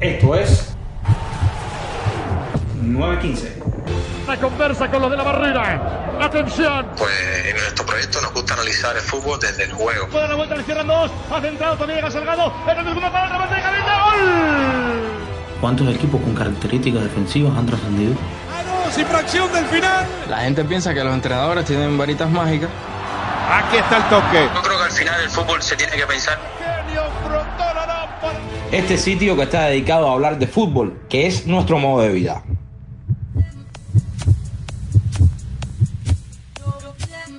Esto es 915. La conversa con los de la barrera. Atención. Pues en nuestro proyecto nos gusta analizar el fútbol desde el juego. Puede la vuelta, le cierran dos. Ha centrado, también llega Salgado. En el segundo para el remate de cabeza. ¡Gol! ¿Cuántos equipos con características defensivas han trascendido? sin fracción del final. La gente piensa que los entrenadores tienen varitas mágicas. Aquí está el toque. Yo creo que al final el fútbol se tiene que pensar. Este sitio que está dedicado a hablar de fútbol, que es nuestro modo de vida.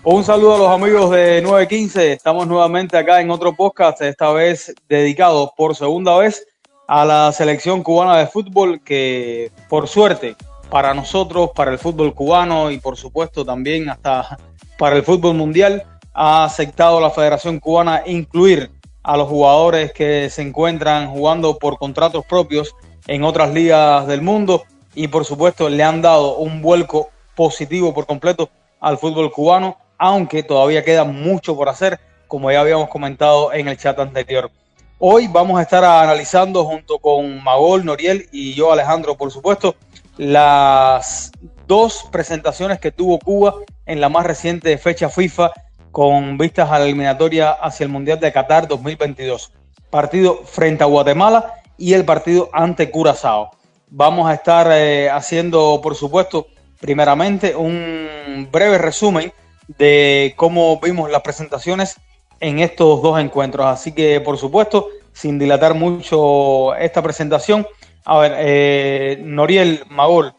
Un saludo a los amigos de 915. Estamos nuevamente acá en otro podcast, esta vez dedicado por segunda vez a la selección cubana de fútbol que por suerte para nosotros, para el fútbol cubano y por supuesto también hasta para el fútbol mundial, ha aceptado la Federación Cubana incluir a los jugadores que se encuentran jugando por contratos propios en otras ligas del mundo y por supuesto le han dado un vuelco positivo por completo al fútbol cubano, aunque todavía queda mucho por hacer, como ya habíamos comentado en el chat anterior. Hoy vamos a estar analizando junto con Magol, Noriel y yo, Alejandro, por supuesto, las dos presentaciones que tuvo Cuba en la más reciente fecha FIFA con vistas a la eliminatoria hacia el Mundial de Qatar 2022. Partido frente a Guatemala y el partido ante Curazao. Vamos a estar eh, haciendo, por supuesto, primeramente un breve resumen de cómo vimos las presentaciones en estos dos encuentros. Así que, por supuesto, sin dilatar mucho esta presentación, a ver, eh, Noriel, Magol,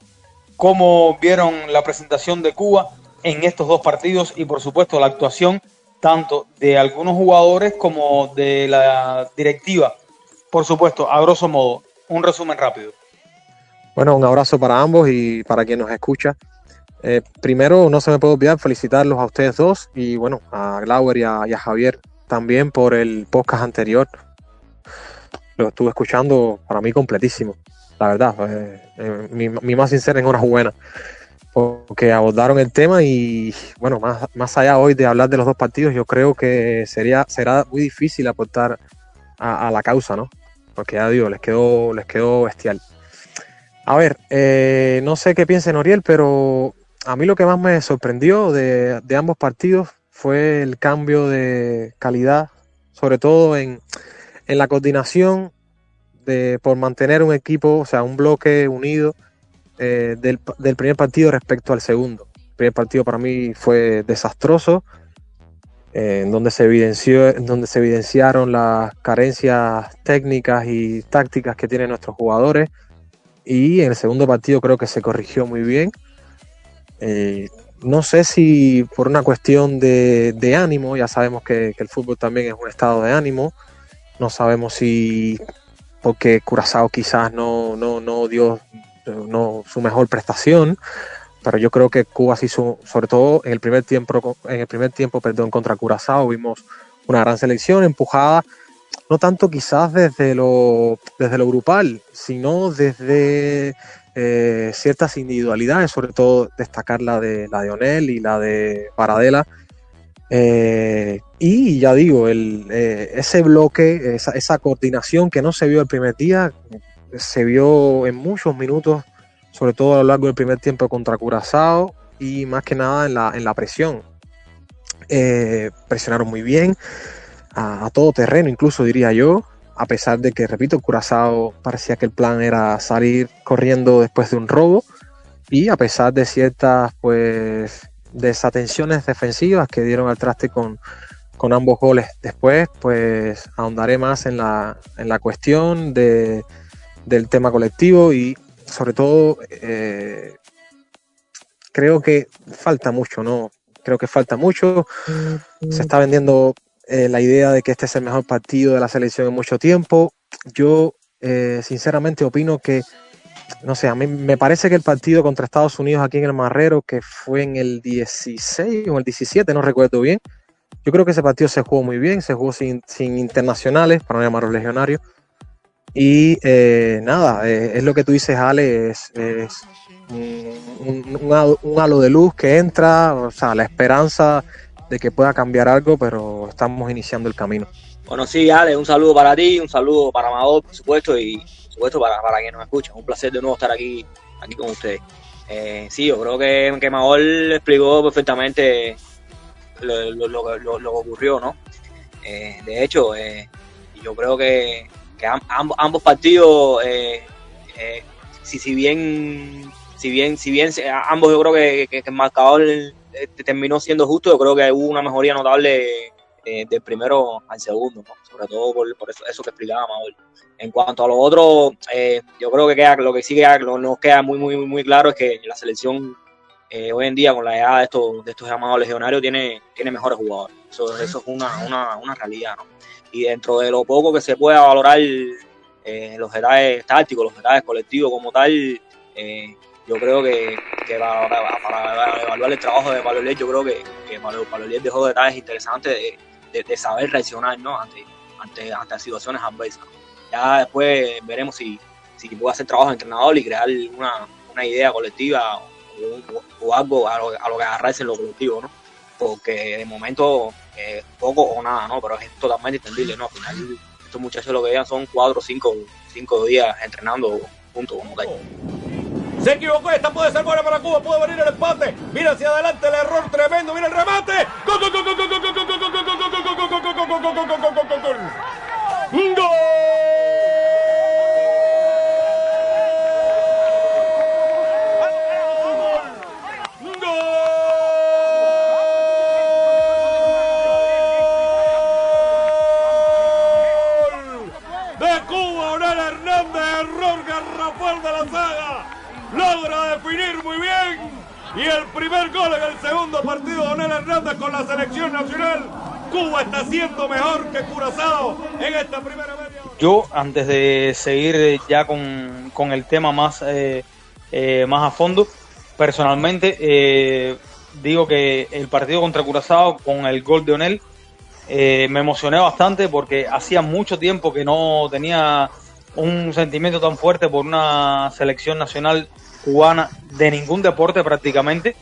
¿cómo vieron la presentación de Cuba en estos dos partidos y por supuesto la actuación tanto de algunos jugadores como de la directiva? Por supuesto, a grosso modo, un resumen rápido. Bueno, un abrazo para ambos y para quien nos escucha. Eh, primero, no se me puede olvidar felicitarlos a ustedes dos y bueno, a Glauber y a, y a Javier también por el podcast anterior lo estuve escuchando para mí completísimo, la verdad. Eh, eh, mi, mi, más sincera enhorabuena, porque abordaron el tema y bueno, más, más allá hoy de hablar de los dos partidos, yo creo que sería, será muy difícil aportar a, la causa, ¿no? Porque ya digo, les quedó, les quedó bestial. A ver, eh, no sé qué piensa Noriel, pero a mí lo que más me sorprendió de, de ambos partidos fue el cambio de calidad, sobre todo en, en la coordinación de, por mantener un equipo, o sea, un bloque unido eh, del, primer partido respecto al segundo. El primer partido para mí fue desastroso, eh, en, donde se evidenció, en donde se evidenciaron las carencias técnicas y tácticas que tienen nuestros jugadores. Y en el segundo partido creo que se corrigió muy bien. Eh, no sé si por una cuestión de, ánimo, ya sabemos que, que, el fútbol también es un estado de ánimo, no sabemos si porque Curazao quizás no, no, no dio no, su mejor prestación, pero yo creo que Cuba sí sobre todo en el primer tiempo, en el primer tiempo, perdón, contra Curazao, vimos una gran selección empujada, no tanto quizás desde lo, desde lo grupal, sino desde eh, ciertas individualidades, sobre todo destacar la de la de y la de Paradela. Eh, y ya digo, el, eh, ese bloque, esa, coordinación que no se vio el primer día, se vio en muchos minutos, sobre todo a lo largo del primer tiempo contra Curazao y más que nada en la, en la presión. Eh, presionaron muy bien, a, a, todo terreno, incluso diría yo, a pesar de que, repito, Curazao parecía que el plan era salir corriendo después de un robo y a pesar de ciertas, pues, desatenciones defensivas que dieron al traste con, con ambos goles. Después, pues ahondaré más en la, en la cuestión de, del tema colectivo y sobre todo eh, creo que falta mucho, ¿no? Creo que falta mucho. Se está vendiendo eh, la idea de que este es el mejor partido de la selección en mucho tiempo. Yo eh, sinceramente opino que no sé, a mí me parece que el partido contra Estados Unidos aquí en el Marrero, que fue en el 16 o el 17, no recuerdo bien, yo creo que ese partido se jugó muy bien, se jugó sin, sin internacionales, para no llamarlos legionarios. Y eh, nada, eh, es lo que tú dices, Ale, es, es un, halo de luz que entra, o sea, la esperanza de que pueda cambiar algo, pero estamos iniciando el camino. Bueno, sí, Ale, un saludo para ti, un saludo para Amador, por supuesto, y supuesto para, para quienes nos escuchan. Un placer de nuevo estar aquí, aquí con ustedes. Eh, sí, yo creo que, que Mahol explicó perfectamente lo, lo, lo, lo- lo que ocurrió, ¿no? Eh, de hecho, eh, yo creo que, ambos, partidos, eh, eh, si, si bien, si bien, si bien a- ambos yo creo que, el marcador eh, terminó siendo justo, yo creo que hubo una mejoría notable eh, del primero al segundo, sobre todo por, por eso, eso que explicaba. En cuanto a lo otro, eh, yo creo que lo que sí queda, lo- nos queda muy, muy, muy claro es que la selección eh, hoy en día con la edad de estos, de estos llamados legionarios tiene, tiene mejores jugadores. Eso, eso es una, una, una realidad, ¿no? Y dentro de lo poco que se pueda valorar eh, los detalles tácticos, los detalles colectivos como tal, eh, yo creo que, que para, para- para evaluar el trabajo de Pablo Lier, yo creo que, que Pablo, Pablo Lier dejó detalles interesantes de, de- de saber reaccionar ¿no? ante, ante, ante situaciones adversas. Ya después veremos si, si puede hacer trabajo de entrenador y crear una, una idea colectiva o, algo a lo, a lo que agarrarse en lo colectivo, ¿no? Porque de momento eh, poco o nada, ¿no? Pero es totalmente entendible, ¿no? Al final estos muchachos lo que llevan son cuatro o cinco, cinco días entrenando juntos. Se equivocó, esta puede ser buena para Cuba, puede venir el empate. Mira hacia adelante el error tremendo, mira el remate. Gol, gol. De la saga. Logra definir muy bien. Y el primer gol en el segundo partido de Onel Hernández con la selección nacional. Cuba está siendo mejor que Curazao en esta primera media. Yo, antes de seguir ya con, con el tema más, eh, eh, más a fondo, personalmente eh, digo que el partido contra Curazao con el gol de Onel eh, me emocioné bastante porque hacía mucho tiempo que no tenía un sentimiento tan fuerte por una selección nacional cubana de ningún deporte prácticamente,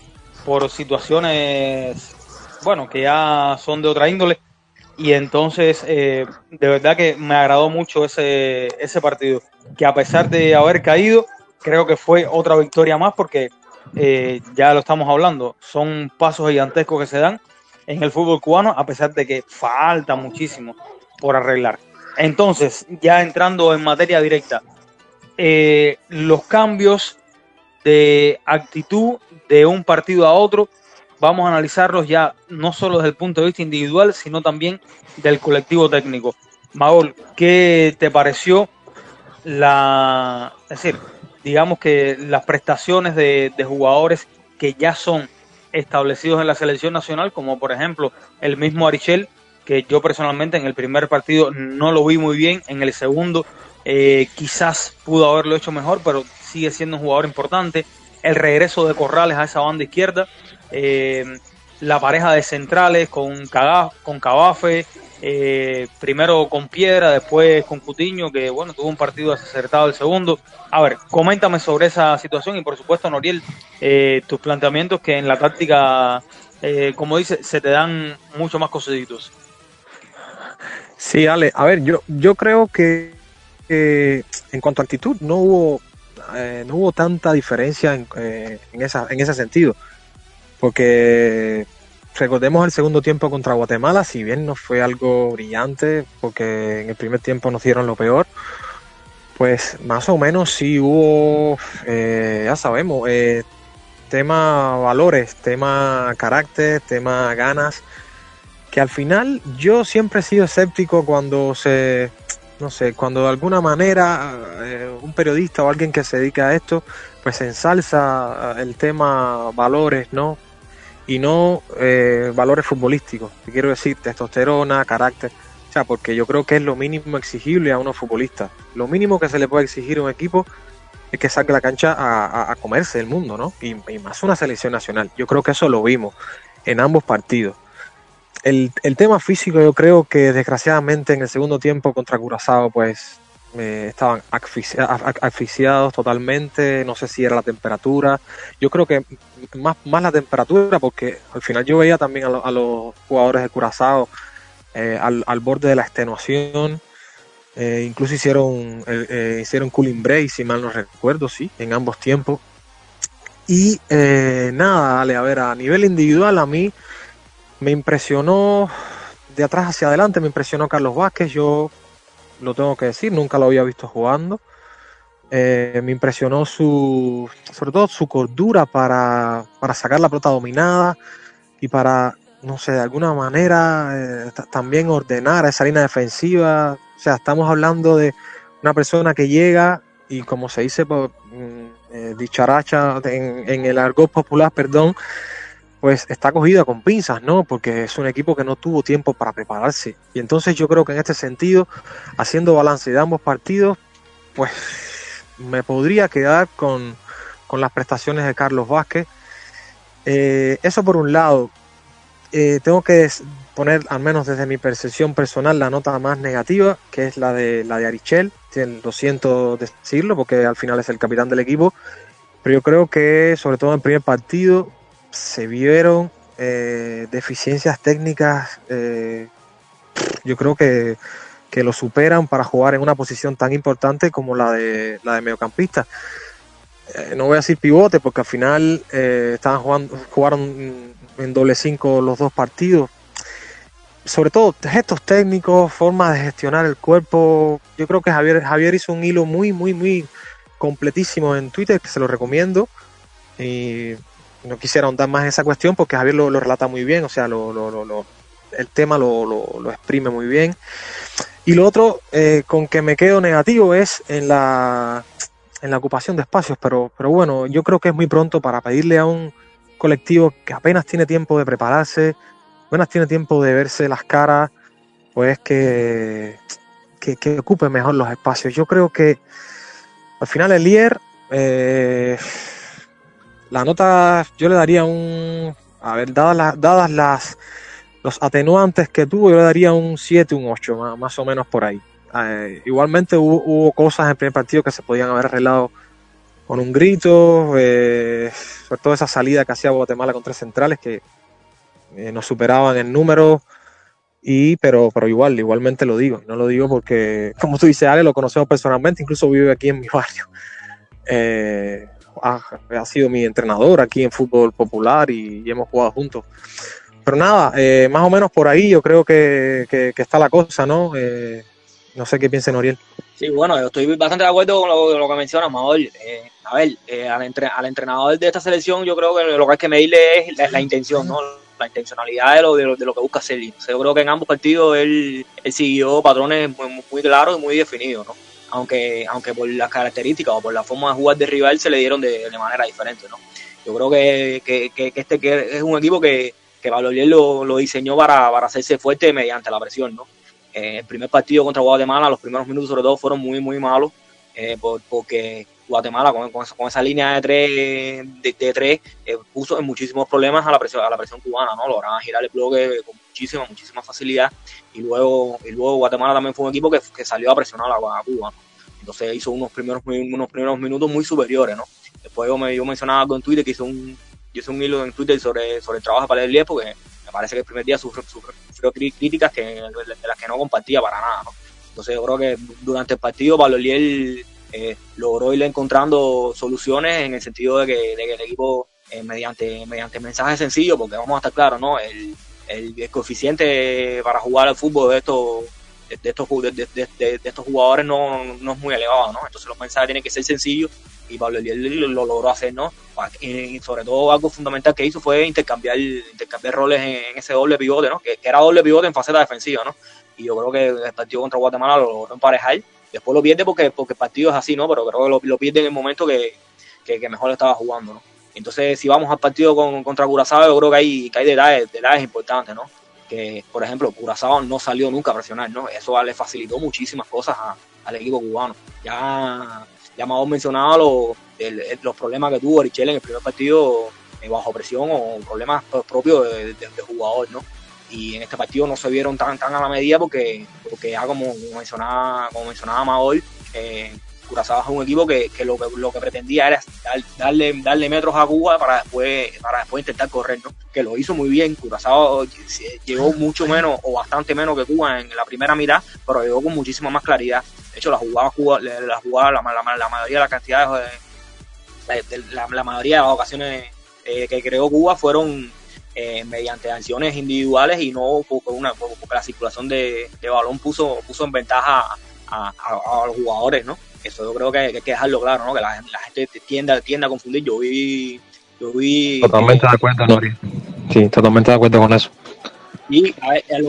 por situaciones, bueno, que ya son de otra índole. Y entonces, eh, de verdad que me agradó mucho ese, ese partido, que a pesar de haber caído, creo que fue otra victoria más porque eh, ya lo estamos hablando, son pasos gigantescos que se dan en el fútbol cubano, a pesar de que falta muchísimo por arreglar. Entonces, ya entrando en materia directa, eh, los cambios de actitud de un partido a otro, vamos a analizarlos ya no solo desde el punto de vista individual, sino también del colectivo técnico. Maol, ¿qué te pareció la, es decir, digamos que las prestaciones de, de jugadores que ya son establecidos en la selección nacional, como por ejemplo el mismo Arichel, que yo personalmente en el primer partido no lo vi muy bien, en el segundo eh, quizás pudo haberlo hecho mejor, pero sigue siendo un jugador importante. El regreso de Corrales a esa banda izquierda, eh, la pareja de centrales con, Caga, con Cabafe, eh, primero con Piedra, después con Cutiño, que bueno, tuvo un partido desacertado el segundo. A ver, coméntame sobre esa situación y por supuesto, Noriel, eh, tus planteamientos que en la táctica, como dice, se te dan mucho más cosiditos. Sí, Ale, a ver, yo, yo creo que en cuanto a actitud no hubo, eh, no hubo tanta diferencia en, eh, en, ese sentido, porque recordemos el segundo tiempo contra Guatemala, si bien no fue algo brillante, porque en el primer tiempo nos dieron lo peor, pues más o menos sí hubo, eh, ya sabemos, tema valores, tema carácter, tema ganas, que al final yo siempre he sido escéptico cuando se, no sé, cuando de alguna manera eh, un periodista o alguien que se dedica a esto, pues ensalza el tema valores, ¿no? Y no eh, valores futbolísticos, quiero decir, testosterona, carácter, o sea, porque yo creo que es lo mínimo exigible a unos futbolistas. Lo mínimo que se le puede exigir a un equipo es que salga a la cancha a, a, a comerse el mundo, ¿no? Y, y más una selección nacional. Yo creo que eso lo vimos en ambos partidos el, el, tema físico yo creo que desgraciadamente en el segundo tiempo contra Curazao pues eh, estaban asfixiados, totalmente, no sé si era la temperatura, yo creo que más, más la temperatura porque al final yo veía también a, lo, a los jugadores de Curazao eh, al, al, borde de la extenuación Eh, incluso hicieron, eh, hicieron cooling break, si mal no recuerdo, sí, en ambos tiempos. Y nada, dale, a ver, a nivel individual a mí me impresionó de atrás hacia adelante, me impresionó Carlos Vázquez, yo lo tengo que decir, nunca lo había visto jugando. Eh, me impresionó su, sobre todo su cordura para, para sacar la pelota dominada y para, no sé, de alguna manera eh, ta- también ordenar esa línea defensiva. O sea, estamos hablando de una persona que llega y como se dice por mm, eh, dicharacha en, en el argot popular, perdón, pues está cogida con pinzas, ¿no? Porque es un equipo que no tuvo tiempo para prepararse. Y entonces yo creo que en este sentido, haciendo balance de ambos partidos, pues me podría quedar con, con las prestaciones de Carlos Vázquez. Eh, eso por un lado. Eh, tengo que poner, al menos desde mi percepción personal, la nota más negativa, que es la de la de Arichel. Lo siento decirlo, porque al final es el capitán del equipo. Pero yo creo que, sobre todo en el primer partido, se vieron eh, deficiencias técnicas. eh, yo creo que, que lo superan para jugar en una posición tan importante como la de la de mediocampista. Eh, no voy a decir pivote porque al final estaban jugando, jugaron en doble 5 los dos partidos. Sobre todo gestos técnicos, forma de gestionar el cuerpo. Yo creo que Javier, Javier hizo un hilo muy, muy, muy completísimo en Twitter, que se lo recomiendo. No quisiera ahondar más en esa cuestión porque Javier lo, relata muy bien, o sea, lo, lo- el tema lo, exprime muy bien. Y lo otro eh, con que me quedo negativo es en la, en la ocupación de espacios, pero, pero bueno, yo creo que es muy pronto para pedirle a un colectivo que apenas tiene tiempo de prepararse, apenas tiene tiempo de verse las caras, pues que, que, que ocupe mejor los espacios. Yo creo que al final el Lier, eh, la nota yo le daría un, a ver, dadas las, dadas las los atenuantes que tuvo, yo le daría un 7, un 8, más, más o menos por ahí. Eh, igualmente hubo, cosas en el primer partido que se podían haber arreglado con un grito, eh, sobre todo esa salida que hacía Guatemala con tres centrales que eh, nos superaban en número, y, pero, pero igual, igualmente lo digo, no lo digo porque, como tú dices, Ale, lo conocemos personalmente, incluso vive aquí en mi barrio. Ha, sido mi entrenador aquí en fútbol popular y, hemos jugado juntos. Pero nada, eh, más o menos por ahí yo creo que, está la cosa, ¿no? Eh, no sé qué piensa Noriel. Sí, bueno, estoy bastante de acuerdo con lo, que menciona Maol. Eh, a ver, al, entre, al, entrenador de esta selección yo creo que lo que hay que medirle es la, intención, ¿no? La intencionalidad de lo, de lo, de lo que busca hacer. Yo creo que en ambos partidos él, él siguió patrones muy, muy, claros y muy definidos, ¿no? Aunque, aunque por las características o por la forma de jugar de rival se le dieron de, de manera diferente, ¿no? Yo creo que, que, que, este que es un equipo que, que lo, lo diseñó para, para hacerse fuerte mediante la presión, ¿no? Eh, el primer partido contra Guatemala, los primeros minutos sobre todo fueron muy, muy malos, eh, por, porque Guatemala con, con, con, esa, línea de tres, de, de tres eh, puso en muchísimos problemas a la presión, a la presión cubana, ¿no? Lograban girar el bloque con muchísima, muchísima facilidad y luego, y luego Guatemala también fue un equipo que, que salió a presionar a, Cuba. Entonces hizo unos primeros, unos primeros minutos muy superiores, ¿no? Después yo, me, mencionaba algo en Twitter que hizo un, yo hice un hilo en Twitter sobre, sobre el trabajo para el porque me parece que el primer día sufrió, sufrió críticas que, de las que no compartía para nada, ¿no? Entonces yo creo que durante el partido Valoliel eh, logró ir encontrando soluciones en el sentido de que, de que el equipo eh, mediante, mediante mensajes sencillos, porque vamos a estar claros, ¿no? El, el, coeficiente para jugar al fútbol de estos de, estos jugadores no, no es muy elevado, ¿no? Entonces los mensajes tienen que ser sencillos y Pablo Eliel lo, lo, logró hacer, ¿no? Y sobre todo algo fundamental que hizo fue intercambiar, intercambiar roles en, ese doble pivote, ¿no? Que, era doble pivote en faceta defensiva, ¿no? Y yo creo que el partido contra Guatemala lo logró emparejar. Después lo pierde porque, porque el partido es así, ¿no? Pero creo que lo, lo pierde en el momento que, que, que mejor estaba jugando, ¿no? Entonces, si vamos al partido con, contra Curazao, yo creo que hay, que hay detalles, detalles importantes, ¿no? Que, por ejemplo, Curazao no salió nunca a presionar, ¿no? Eso le facilitó muchísimas cosas al equipo cubano. Ya ya hemos mencionado los, los problemas que tuvo Richel en el primer partido eh, bajo presión o problemas propios de, de, jugador, ¿no? Y en este partido no se vieron tan, tan a la medida porque, porque ya como mencionaba, como mencionaba Maol, eh, Curazao es un equipo que, que lo, que lo que pretendía era darle, darle metros a Cuba para después, para después intentar correr, ¿no? Que lo hizo muy bien. Curazao llegó mucho menos o bastante menos que Cuba en la primera mitad, pero llegó con muchísima más claridad. De hecho, la jugada, Cuba, la, jugada, la, la, mayoría de las cantidades, la, la, mayoría de las ocasiones eh, que creó Cuba fueron eh, mediante acciones individuales y no una, porque la circulación de, balón puso, puso en ventaja a, los jugadores, ¿no? Eso yo creo que, hay que dejarlo claro, ¿no? Que la, gente tiende, tiende a confundir. Yo vi, yo vi Totalmente de acuerdo, Nori. Sí, totalmente de acuerdo con eso. Y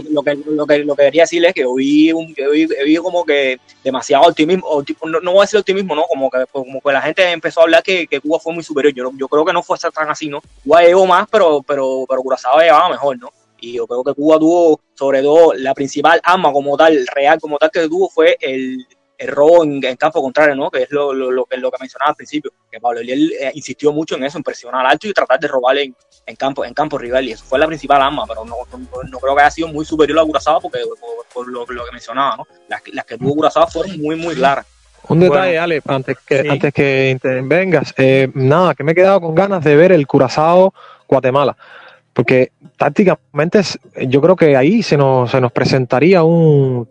lo, que, lo, que, lo que quería decirle es que hoy un, vi, como que demasiado optimismo, no, no, voy a decir optimismo, ¿no? Como que, como que la gente empezó a hablar que, que Cuba fue muy superior. Yo, yo creo que no fue tan así, ¿no? Cuba llegó más, pero, pero, pero Curazao llevaba mejor, ¿no? Y yo creo que Cuba tuvo, sobre todo, la principal arma como tal, real como tal que tuvo fue el, el robo en, campo contrario, ¿no? Que es lo, lo, lo, que, lo que mencionaba al principio, que Pablo Eliel eh, insistió mucho en eso, en presionar alto y tratar de robarle en, en, campo en campo rival, y eso fue la principal arma, pero no, no, creo que haya sido muy superior a Curazao porque por, lo, que mencionaba, ¿no? Las, las que tuvo Curazao fueron muy, muy claras. Un detalle, Ale, antes que, antes que intervengas, eh, nada, que me he quedado con ganas de ver el Curazao Guatemala porque tácticamente yo creo que ahí se nos, se nos presentaría un,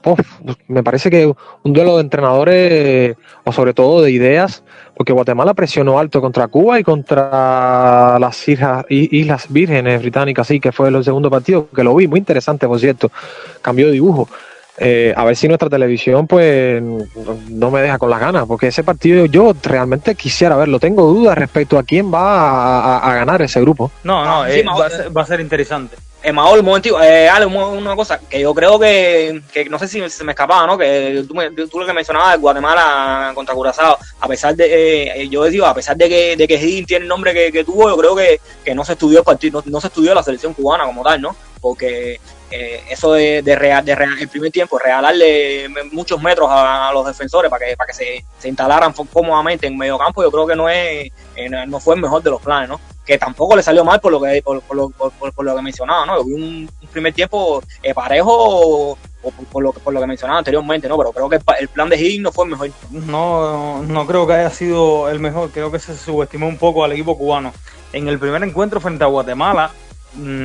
me parece que un duelo de entrenadores o sobre todo de ideas, porque Guatemala presionó alto contra Cuba y contra las Islas, Islas Vírgenes Británicas, sí, que fue el segundo partido, que lo vi, muy interesante, por cierto, cambió de dibujo. Eh, a ver si nuestra televisión pues no me deja con las ganas, porque ese partido yo realmente quisiera verlo. Tengo dudas respecto a quién va a, ganar ese grupo. No, no, eh, va, a ser, va, a ser, interesante. Eh, Maol, un momento, eh, Ale, una cosa, que yo creo que, que no sé si se me escapaba, ¿no? Que tú, tú lo que mencionabas de Guatemala contra Curazao, a pesar de, eh, yo digo, a pesar de que, de que tiene el nombre que, que, tuvo, yo creo que, que no se estudió el partido, no, no, se estudió la selección cubana como tal, ¿no? Porque eh, eso de, de, real, de real, el primer tiempo, regalarle muchos metros a, los defensores para que, para que se, se, instalaran cómodamente en medio campo, yo creo que no es eh, no fue el mejor de los planes, ¿no? Que tampoco le salió mal por lo que por, lo, por, lo que mencionaba, ¿no? un, un primer tiempo eh, parejo por, lo, por lo que mencionaba anteriormente, ¿no? Pero creo que el, plan de Higgins no fue el mejor. No, no creo que haya sido el mejor, creo que se subestimó un poco al equipo cubano. En el primer encuentro frente a Guatemala,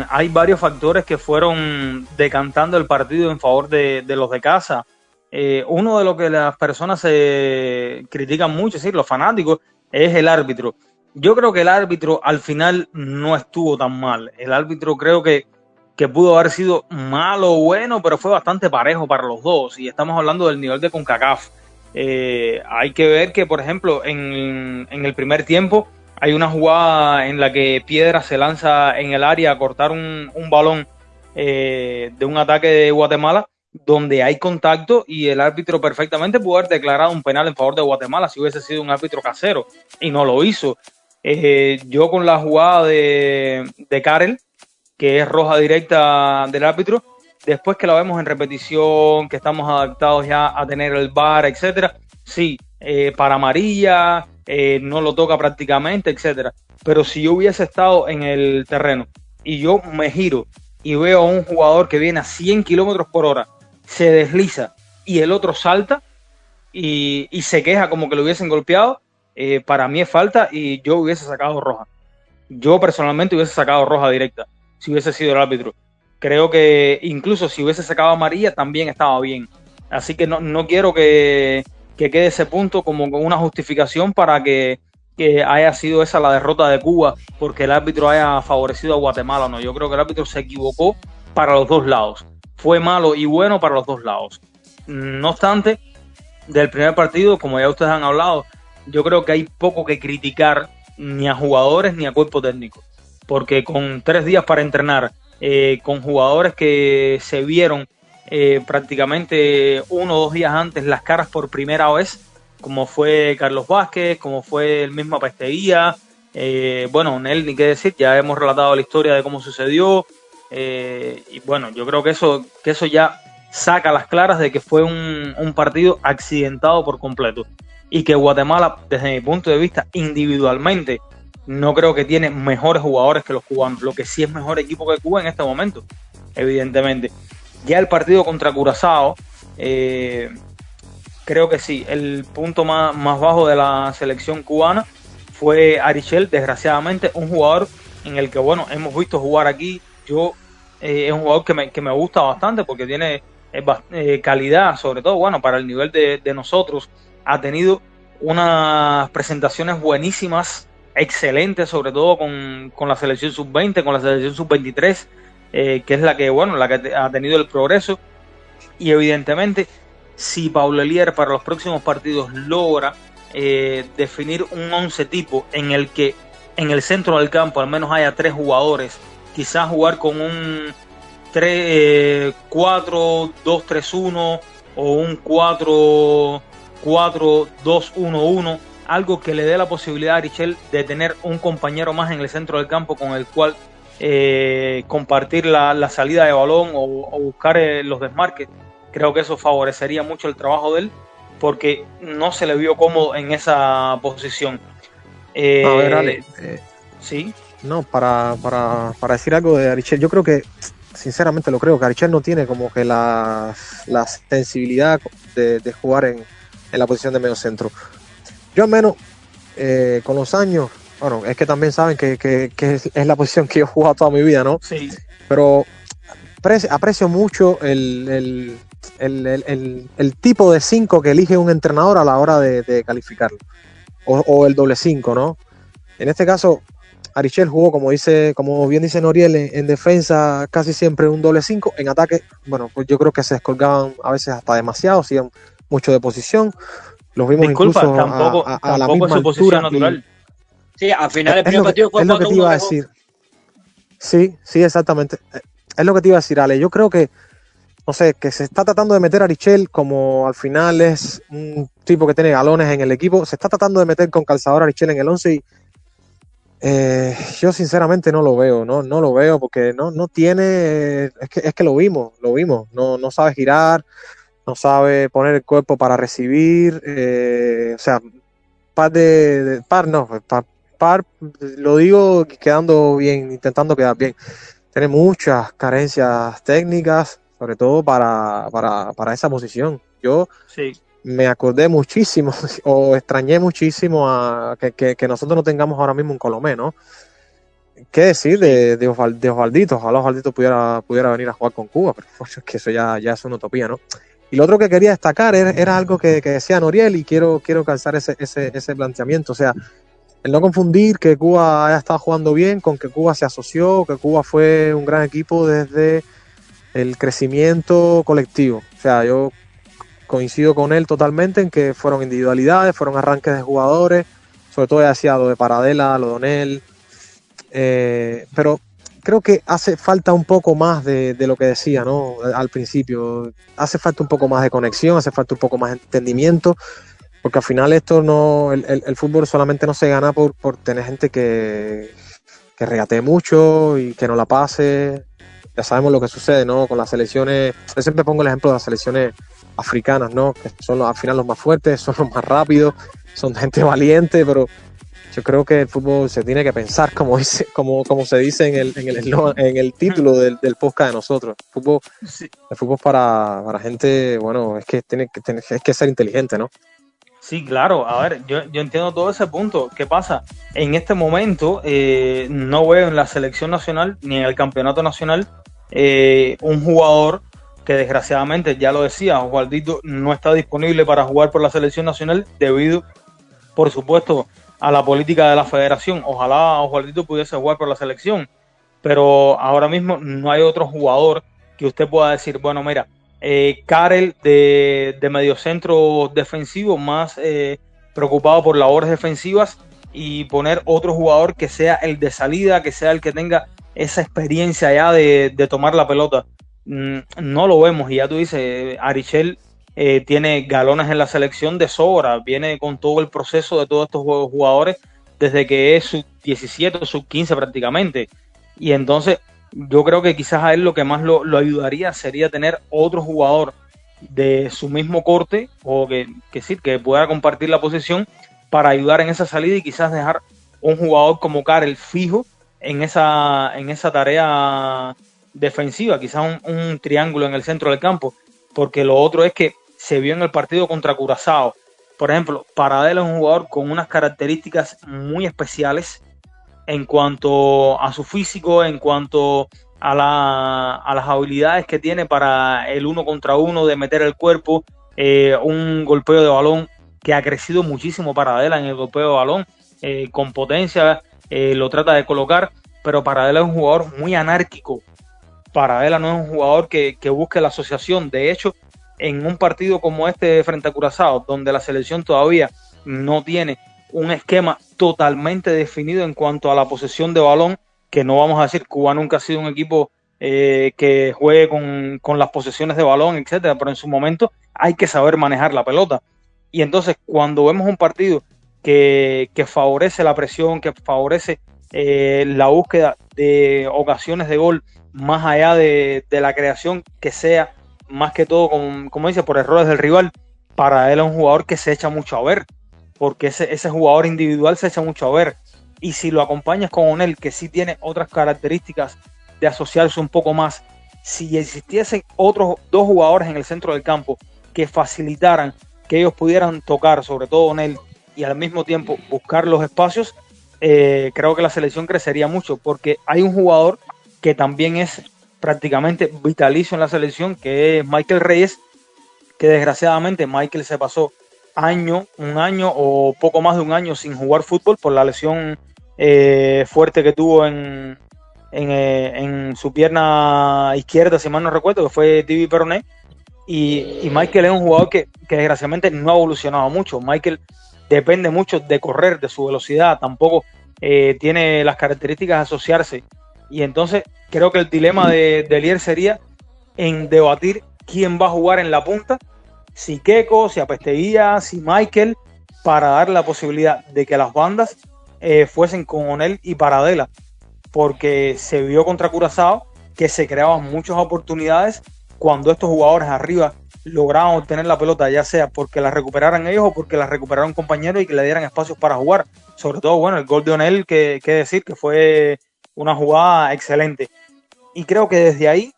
hay varios factores que fueron decantando el partido en favor de, los de casa. Eh, uno de lo que las personas se critican mucho, es los fanáticos, es el árbitro. Yo creo que el árbitro al final no estuvo tan mal. El árbitro creo que, que pudo haber sido malo o bueno, pero fue bastante parejo para los dos. Y estamos hablando del nivel de CONCACAF. Eh, hay que ver que, por ejemplo, en, en el primer tiempo, hay una jugada en la que Piedra se lanza en el área a cortar un, balón eh, de un ataque de Guatemala donde hay contacto y el árbitro perfectamente pudo haber declarado un penal en favor de Guatemala si hubiese sido un árbitro casero y no lo hizo. Eh, yo con la jugada de, de Karel, que es roja directa del árbitro, después que la vemos en repetición, que estamos adaptados ya a tener el bar, etcétera, sí, eh, para amarilla, eh, no lo toca prácticamente, etcétera. Pero si yo hubiese estado en el terreno y yo me giro y veo a un jugador que viene a 100 kilómetros por hora, se desliza y el otro salta y, se queja como que lo hubiesen golpeado, eh, para mí es falta y yo hubiese sacado roja. Yo personalmente hubiese sacado roja directa si hubiese sido el árbitro. Creo que incluso si hubiese sacado amarilla también estaba bien. Así que no, no quiero que, que quede ese punto como una justificación para que, haya sido esa la derrota de Cuba porque el árbitro haya favorecido a Guatemala. No, yo creo que el árbitro se equivocó para los dos lados. Fue malo y bueno para los dos lados. No obstante, del primer partido, como ya ustedes han hablado, yo creo que hay poco que criticar ni a jugadores ni a cuerpo técnico. Porque con tres días para entrenar, eh, con jugadores que se vieron eh, prácticamente uno o dos días antes las caras por primera vez, como fue Carlos Vázquez, como fue el mismo Pesteguía. Eh, bueno, él ni qué decir, ya hemos relatado la historia de cómo sucedió. Eh, y bueno, yo creo que eso, que eso ya saca las claras de que fue un, un partido accidentado por completo. Y que Guatemala, desde mi punto de vista, individualmente, no creo que tiene mejores jugadores que los cubanos. Lo que sí es mejor equipo que Cuba en este momento, evidentemente. Ya el partido contra Curazao, eh, creo que sí. El punto más, más bajo de la selección cubana fue Arichel, desgraciadamente, un jugador en el que, bueno, hemos visto jugar aquí. Yo eh, es un jugador que me, que me gusta bastante porque tiene eh, calidad, sobre todo, bueno, para el nivel de, de nosotros. Ha tenido unas presentaciones buenísimas, excelentes, sobre todo con, con la selección sub-20, con la selección sub-23, eh, que es la que, bueno, la que ha tenido el progreso. Y evidentemente, si Paulo Elier para los próximos partidos logra eh, definir un once tipo en el que en el centro del campo al menos haya tres jugadores, quizás jugar con un 3, 4, 2, 3, 1 o un 4, 4, 2, 1, 1, algo que le dé la posibilidad a Richel de tener un compañero más en el centro del campo con el cual eh, compartir la, la salida de balón o, o buscar eh, los desmarques. Creo que eso favorecería mucho el trabajo de él porque no se le vio cómodo en esa posición. Eh, A ver, Ale, eh, sí, no, para, para, para decir algo de Arichel, yo creo que, sinceramente lo creo, que Arichel no tiene como que la, la sensibilidad de, de jugar en, en la posición de medio centro. Yo al menos, eh, con los años, bueno, es que también saben que, que- que es, es la posición que yo he jugado toda mi vida, ¿no? sí, Pero aprecio, aprecio mucho el, el- el- el- el- el tipo de 5 que elige un entrenador a la hora de, de calificarlo. O, o el doble 5, ¿no? En este caso, Arichel jugó, como dice, como bien dice Noriel, en, en defensa casi siempre un doble 5. En ataque, bueno, pues yo creo que se descolgaban a veces hasta demasiado, hacían mucho de posición. Los vimos disculpa, incluso a- tampoco, a, a la tampoco es misma su posición y- natural. Sí, al final el es primer partido fue es lo que te 4-1 iba a decir. Sí, sí, exactamente. Eh, Es lo que te iba a decir, Ale. Yo creo que, no sé, que se está tratando de meter a Richel como al final es un tipo que tiene galones en el equipo. Se está tratando de meter con calzador a Richel en el 11 y eh, yo sinceramente no lo veo, no, no lo veo porque no, no tiene, es que, es que lo vimos, lo vimos. No, no sabe girar, no sabe poner el cuerpo para recibir. eh, o sea, par de, de- par no, par, par, lo digo quedando bien, intentando quedar bien. Tiene muchas carencias técnicas, sobre todo para, para, para esa posición. Yo Sí, me acordé muchísimo o extrañé muchísimo a que, que- que nosotros no tengamos ahora mismo un Colomé, ¿no? ¿Qué decir de, de, Osval- de Osvaldito? Ojalá Osvaldito pudiera, pudiera venir a jugar con Cuba, pero es que eso ya, ya es una utopía, ¿no? Y lo otro que quería destacar era, era algo que, que decía Noriel y quiero, quiero calzar ese, ese, ese planteamiento. O sea, el no confundir que Cuba haya estado jugando bien con que Cuba se asoció, que Cuba fue un gran equipo desde el crecimiento colectivo. O sea, yo coincido con él totalmente en que fueron individualidades, fueron arranques de jugadores, sobre todo ya decía lo de Paradela, lo de eh, pero creo que hace falta un poco más de, de lo que decía, ¿no? Al principio, hace falta un poco más de conexión, hace falta un poco más de entendimiento, porque al final esto no, el, el- el fútbol solamente no se gana por, por tener gente que, que regatee mucho y que no la pase. Ya sabemos lo que sucede, ¿no? Con las selecciones, yo siempre pongo el ejemplo de las selecciones africanas, ¿no? Que son los, al final los más fuertes, son los más rápidos, son gente valiente, pero yo creo que el fútbol se tiene que pensar, como dice, como, como se dice en el, en el, en el título del, del podcast de nosotros. El fútbol, sí, el fútbol para, para gente, bueno, es que tiene que tener, es que ser inteligente, ¿no? Sí, claro. A ver, yo, yo entiendo todo ese punto. ¿Qué pasa? En este momento eh, no veo en la selección nacional ni en el campeonato nacional eh, un jugador que desgraciadamente, ya lo decía, Osvaldito no está disponible para jugar por la selección nacional debido, por supuesto, a la política de la federación. Ojalá Osvaldito pudiese jugar por la selección, pero ahora mismo no hay otro jugador que usted pueda decir, bueno, mira, eh, Karel de, mediocentro defensivo, más eh, preocupado por labores defensivas y poner otro jugador que sea el de salida, que sea el que tenga esa experiencia ya de, tomar la pelota. Mm, No lo vemos y ya tú dices, Arichel eh, tiene galones en la selección de sobra, viene con todo el proceso de todos estos jugadores desde que es sub 17 o sub 15 prácticamente. Y entonces yo creo que quizás a él lo que más lo, ayudaría sería tener otro jugador de su mismo corte o que, sí, que pueda compartir la posición para ayudar en esa salida y quizás dejar un jugador como Karel fijo en esa, en esa tarea defensiva, quizás un, un triángulo en el centro del campo, porque lo otro es que se vio en el partido contra Curazao. Por ejemplo, Paradela es un jugador con unas características muy especiales en cuanto a su físico, en cuanto a, a las habilidades que tiene para el uno contra uno, de meter el cuerpo, eh, un golpeo de balón que ha crecido muchísimo Paradela en el golpeo de balón, eh, con potencia, eh, lo trata de colocar, pero Paradela es un jugador muy anárquico. Paradela no es un jugador que, que busque la asociación. De hecho, en un partido como este frente a Curazao, donde la selección todavía no tiene un esquema totalmente definido en cuanto a la posesión de balón, que no vamos a decir, Cuba nunca ha sido un equipo eh, que juegue con, con, las posesiones de balón, etcétera, pero en su momento hay que saber manejar la pelota. Y entonces, cuando vemos un partido que, que favorece la presión, que favorece eh, la búsqueda de ocasiones de gol, más allá de, de la creación que sea más que todo, como, como, dice, por errores del rival, para él es un jugador que se echa mucho a ver, porque ese, ese jugador individual se echa mucho a ver. Y si lo acompañas con él, que sí tiene otras características de asociarse un poco más, si existiesen otros dos jugadores en el centro del campo que facilitaran que ellos pudieran tocar, sobre todo en él, y al mismo tiempo buscar los espacios, eh, creo que la selección crecería mucho, porque hay un jugador que también es prácticamente vitalicio en la selección, que es Michael Reyes, que desgraciadamente Michael se pasó año, un año o poco más de un año sin jugar fútbol por la lesión eh, fuerte que tuvo en, en, eh, en, su pierna izquierda, si mal no recuerdo, que fue Divi Peroné. Y, y, Michael es un jugador que, que desgraciadamente no ha evolucionado mucho. Michael depende mucho de correr, de su velocidad, tampoco eh, tiene las características de asociarse. Y entonces creo que el dilema de, de Lier sería en debatir quién va a jugar en la punta, si Keco, si Apesteguía, si Michael, para dar la posibilidad de que las bandas eh, fuesen con él y Paradela, porque se vio contra Curazao que se creaban muchas oportunidades cuando estos jugadores arriba lograban obtener la pelota, ya sea porque la recuperaran ellos o porque la recuperaron compañeros y que le dieran espacios para jugar. Sobre todo, bueno, el gol de Onel, que, que decir que fue una jugada excelente. Y creo que desde ahí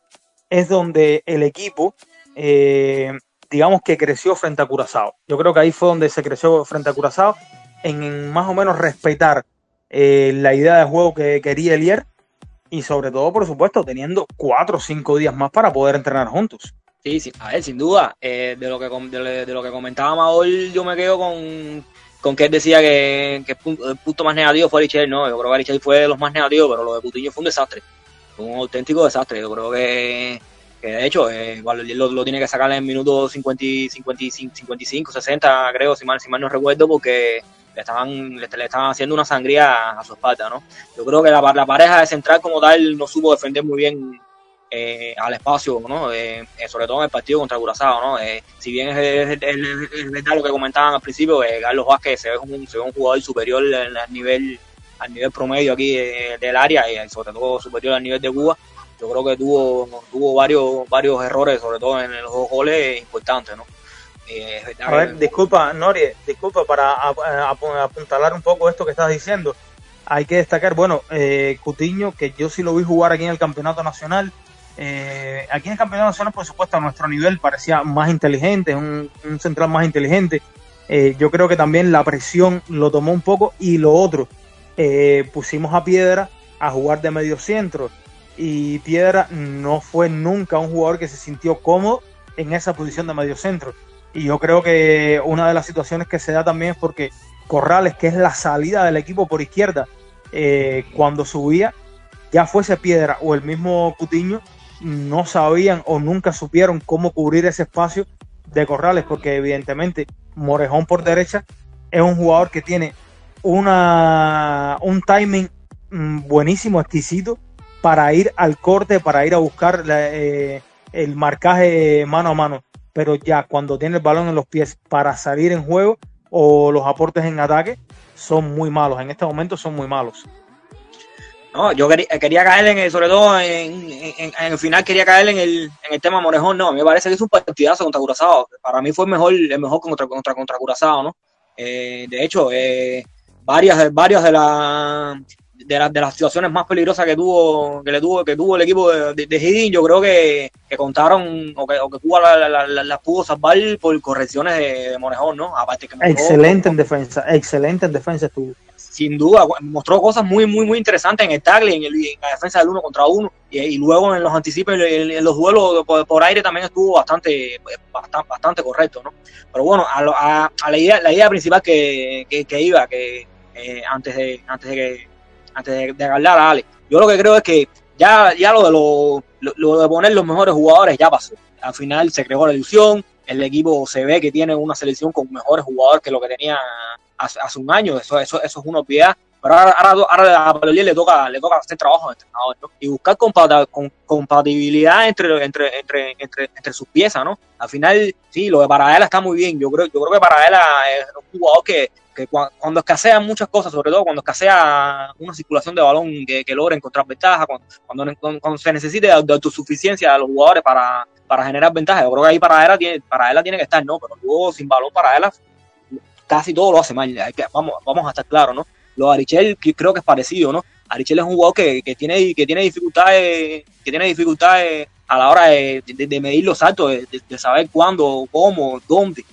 es donde el equipo, eh, digamos que creció frente a Curazao. Yo creo que ahí fue donde se creció frente a Curazao, en, más o menos respetar eh, la idea de juego que quería Elier y sobre todo, por supuesto, teniendo cuatro o cinco días más para poder entrenar juntos. Sí, sí, a ver, sin duda, eh, de, lo que, de, de, lo que comentaba Maol, yo me quedo con, con que él decía que, el punto más negativo fue Arichel, no, yo creo que Arichel fue de los más negativos, pero lo de Cutiño fue un desastre, fue un auténtico desastre, yo creo que, que de hecho eh, lo, lo, tiene que sacar en minutos 50, 55, 55, 60, creo, si mal, si mal no recuerdo, porque le estaban, le, estaban haciendo una sangría a su espalda, ¿no? Yo creo que la, la pareja de central como tal no supo defender muy bien eh, al espacio, ¿no? Eh, sobre todo en el partido contra Curazao, ¿no? Si bien es, verdad lo que comentaban al principio, Carlos Vázquez se ve, un, se ve un jugador superior al nivel al nivel promedio aquí del área y sobre todo superior al nivel de Cuba. Yo creo que tuvo tuvo varios varios errores, sobre todo en los dos goles importantes, ¿no? a ver, disculpa, Nori, disculpa para apuntalar un poco esto que estás diciendo. Hay que destacar, bueno, eh, Cutiño, que yo sí lo vi jugar aquí en el Campeonato Nacional, eh, aquí en el Campeonato Nacional, por supuesto, a nuestro nivel parecía más inteligente, un, un central más inteligente. Eh, yo creo que también la presión lo tomó un poco y lo otro, eh, pusimos a Piedra a jugar de medio centro y Piedra no fue nunca un jugador que se sintió cómodo en esa posición de medio centro. Y yo creo que una de las situaciones que se da también es porque Corrales, que es la salida del equipo por izquierda, eh, cuando subía, ya fuese Piedra o el mismo Cutiño, no sabían o nunca supieron cómo cubrir ese espacio de Corrales, porque evidentemente Morejón por derecha es un jugador que tiene una, un timing mm, buenísimo, exquisito, para ir al corte, para ir a buscar eh, el marcaje mano a mano. Pero ya cuando tiene el balón en los pies para salir en juego o los aportes en ataque, son muy malos. En este momento son muy malos. No, yo quería, quería caer en el, sobre todo en, en, el final quería caer en el, en el tema Morejón, no, me parece que es un partidazo contra Curazao, para mí fue mejor, el mejor contra, contra, contra Curazao, ¿no? Eh, de hecho, eh, varias, varias de, la, de, las de las situaciones más peligrosas que tuvo que le tuvo que tuvo el equipo de, de, de Higgins, yo creo que, que contaron o que, o que Cuba las la, la, la pudo salvar por correcciones de, Monejón, ¿no? Aparte que mostró- Excelente en defensa, excelente en defensa estuvo. sin duda, mostró cosas muy, muy, muy interesantes en el tackle, en, el, en la defensa del uno contra uno, y, y luego en los anticipos, en, en los duelos por, por aire también estuvo bastante, bastante, bastante correcto, ¿no? Pero bueno, a, a, a la idea, la idea principal que, que, que iba, que eh, antes de, antes de que, antes de, de a Ale, yo lo que creo es que ya, ya lo de lo, lo, lo de poner los mejores jugadores ya pasó. Al final se creó la ilusión, el equipo se ve que tiene una selección con mejores jugadores que lo que tenía hace, hace un año, eso, eso, eso es una obviedad. Pero ahora, ahora, ahora a Palolier le toca, le toca hacer trabajo de entrenador, ¿no? Y buscar compatibilidad entre, entre, entre, entre, entre sus piezas, ¿no? Al final, sí, lo de Paradela está muy bien. Yo creo, yo creo que Paradela es un jugador que, que cua- cuando escasean muchas cosas, sobre todo cuando escasea una circulación de balón que, que logra encontrar ventaja, cuando, cuando, cuando- se necesite de, de autosuficiencia de los jugadores para, para generar ventaja, yo creo que ahí Paradela tiene, Paradela tiene que estar, ¿no? Pero luego sin balón Paradela casi todo lo hace mal. Vamos, vamos a estar claros, ¿no? Lo de Arichel creo que es parecido, ¿no? Arichel es un jugador que, que tiene que tiene dificultades que tiene dificultades a la hora de, medir los saltos, de, saber cuándo, cómo, dónde.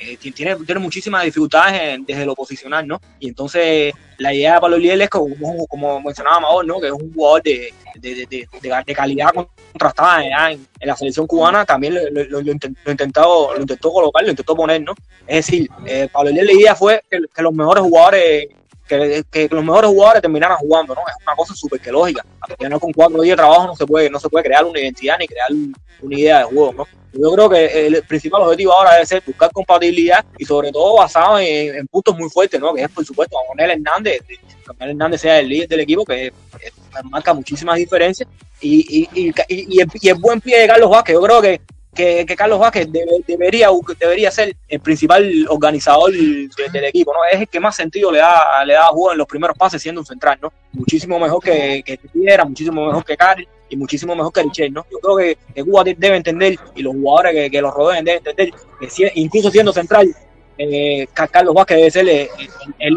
Eh, ti- tiene, tiene muchísimas dificultades en- desde lo posicional, ¿no? Y entonces la idea de Pablo Liel es como, como mencionaba ¿no? Que es un jugador de, de, calidad contrastada en, la selección cubana, también lo, lo- lo lo intentó colocar, lo intentó poner, ¿no? Es decir, eh, Pablo Liel la idea fue que los mejores jugadores que, los mejores jugadores terminaran jugando, ¿no? Es una cosa súper que lógica. Al con cuatro días de trabajo no se puede, no se puede crear una identidad ni crear una idea de juego, ¿no? Yo creo que el principal objetivo ahora debe ser buscar compatibilidad y sobre todo basado en, puntos muy fuertes, ¿no? Que es por supuesto Manuel Hernández, que Manuel Hernández sea el líder del equipo, que eh, marca muchísimas diferencias, y, y el buen pie de Carlos Vázquez, yo creo que que, Carlos Vázquez debe- debería, debería ser el principal organizador de- del equipo, ¿no? Es el que más sentido le da, le da juego en los primeros pases siendo un central, ¿no? Muchísimo mejor que, que muchísimo mejor que Cari y muchísimo mejor que Richel, ¿no? Yo creo que, que Cuba de- debe entender y los jugadores que, que los rodean deben entender que incluso siendo central, eh, Ca- Carlos Vázquez debe ser el, el- el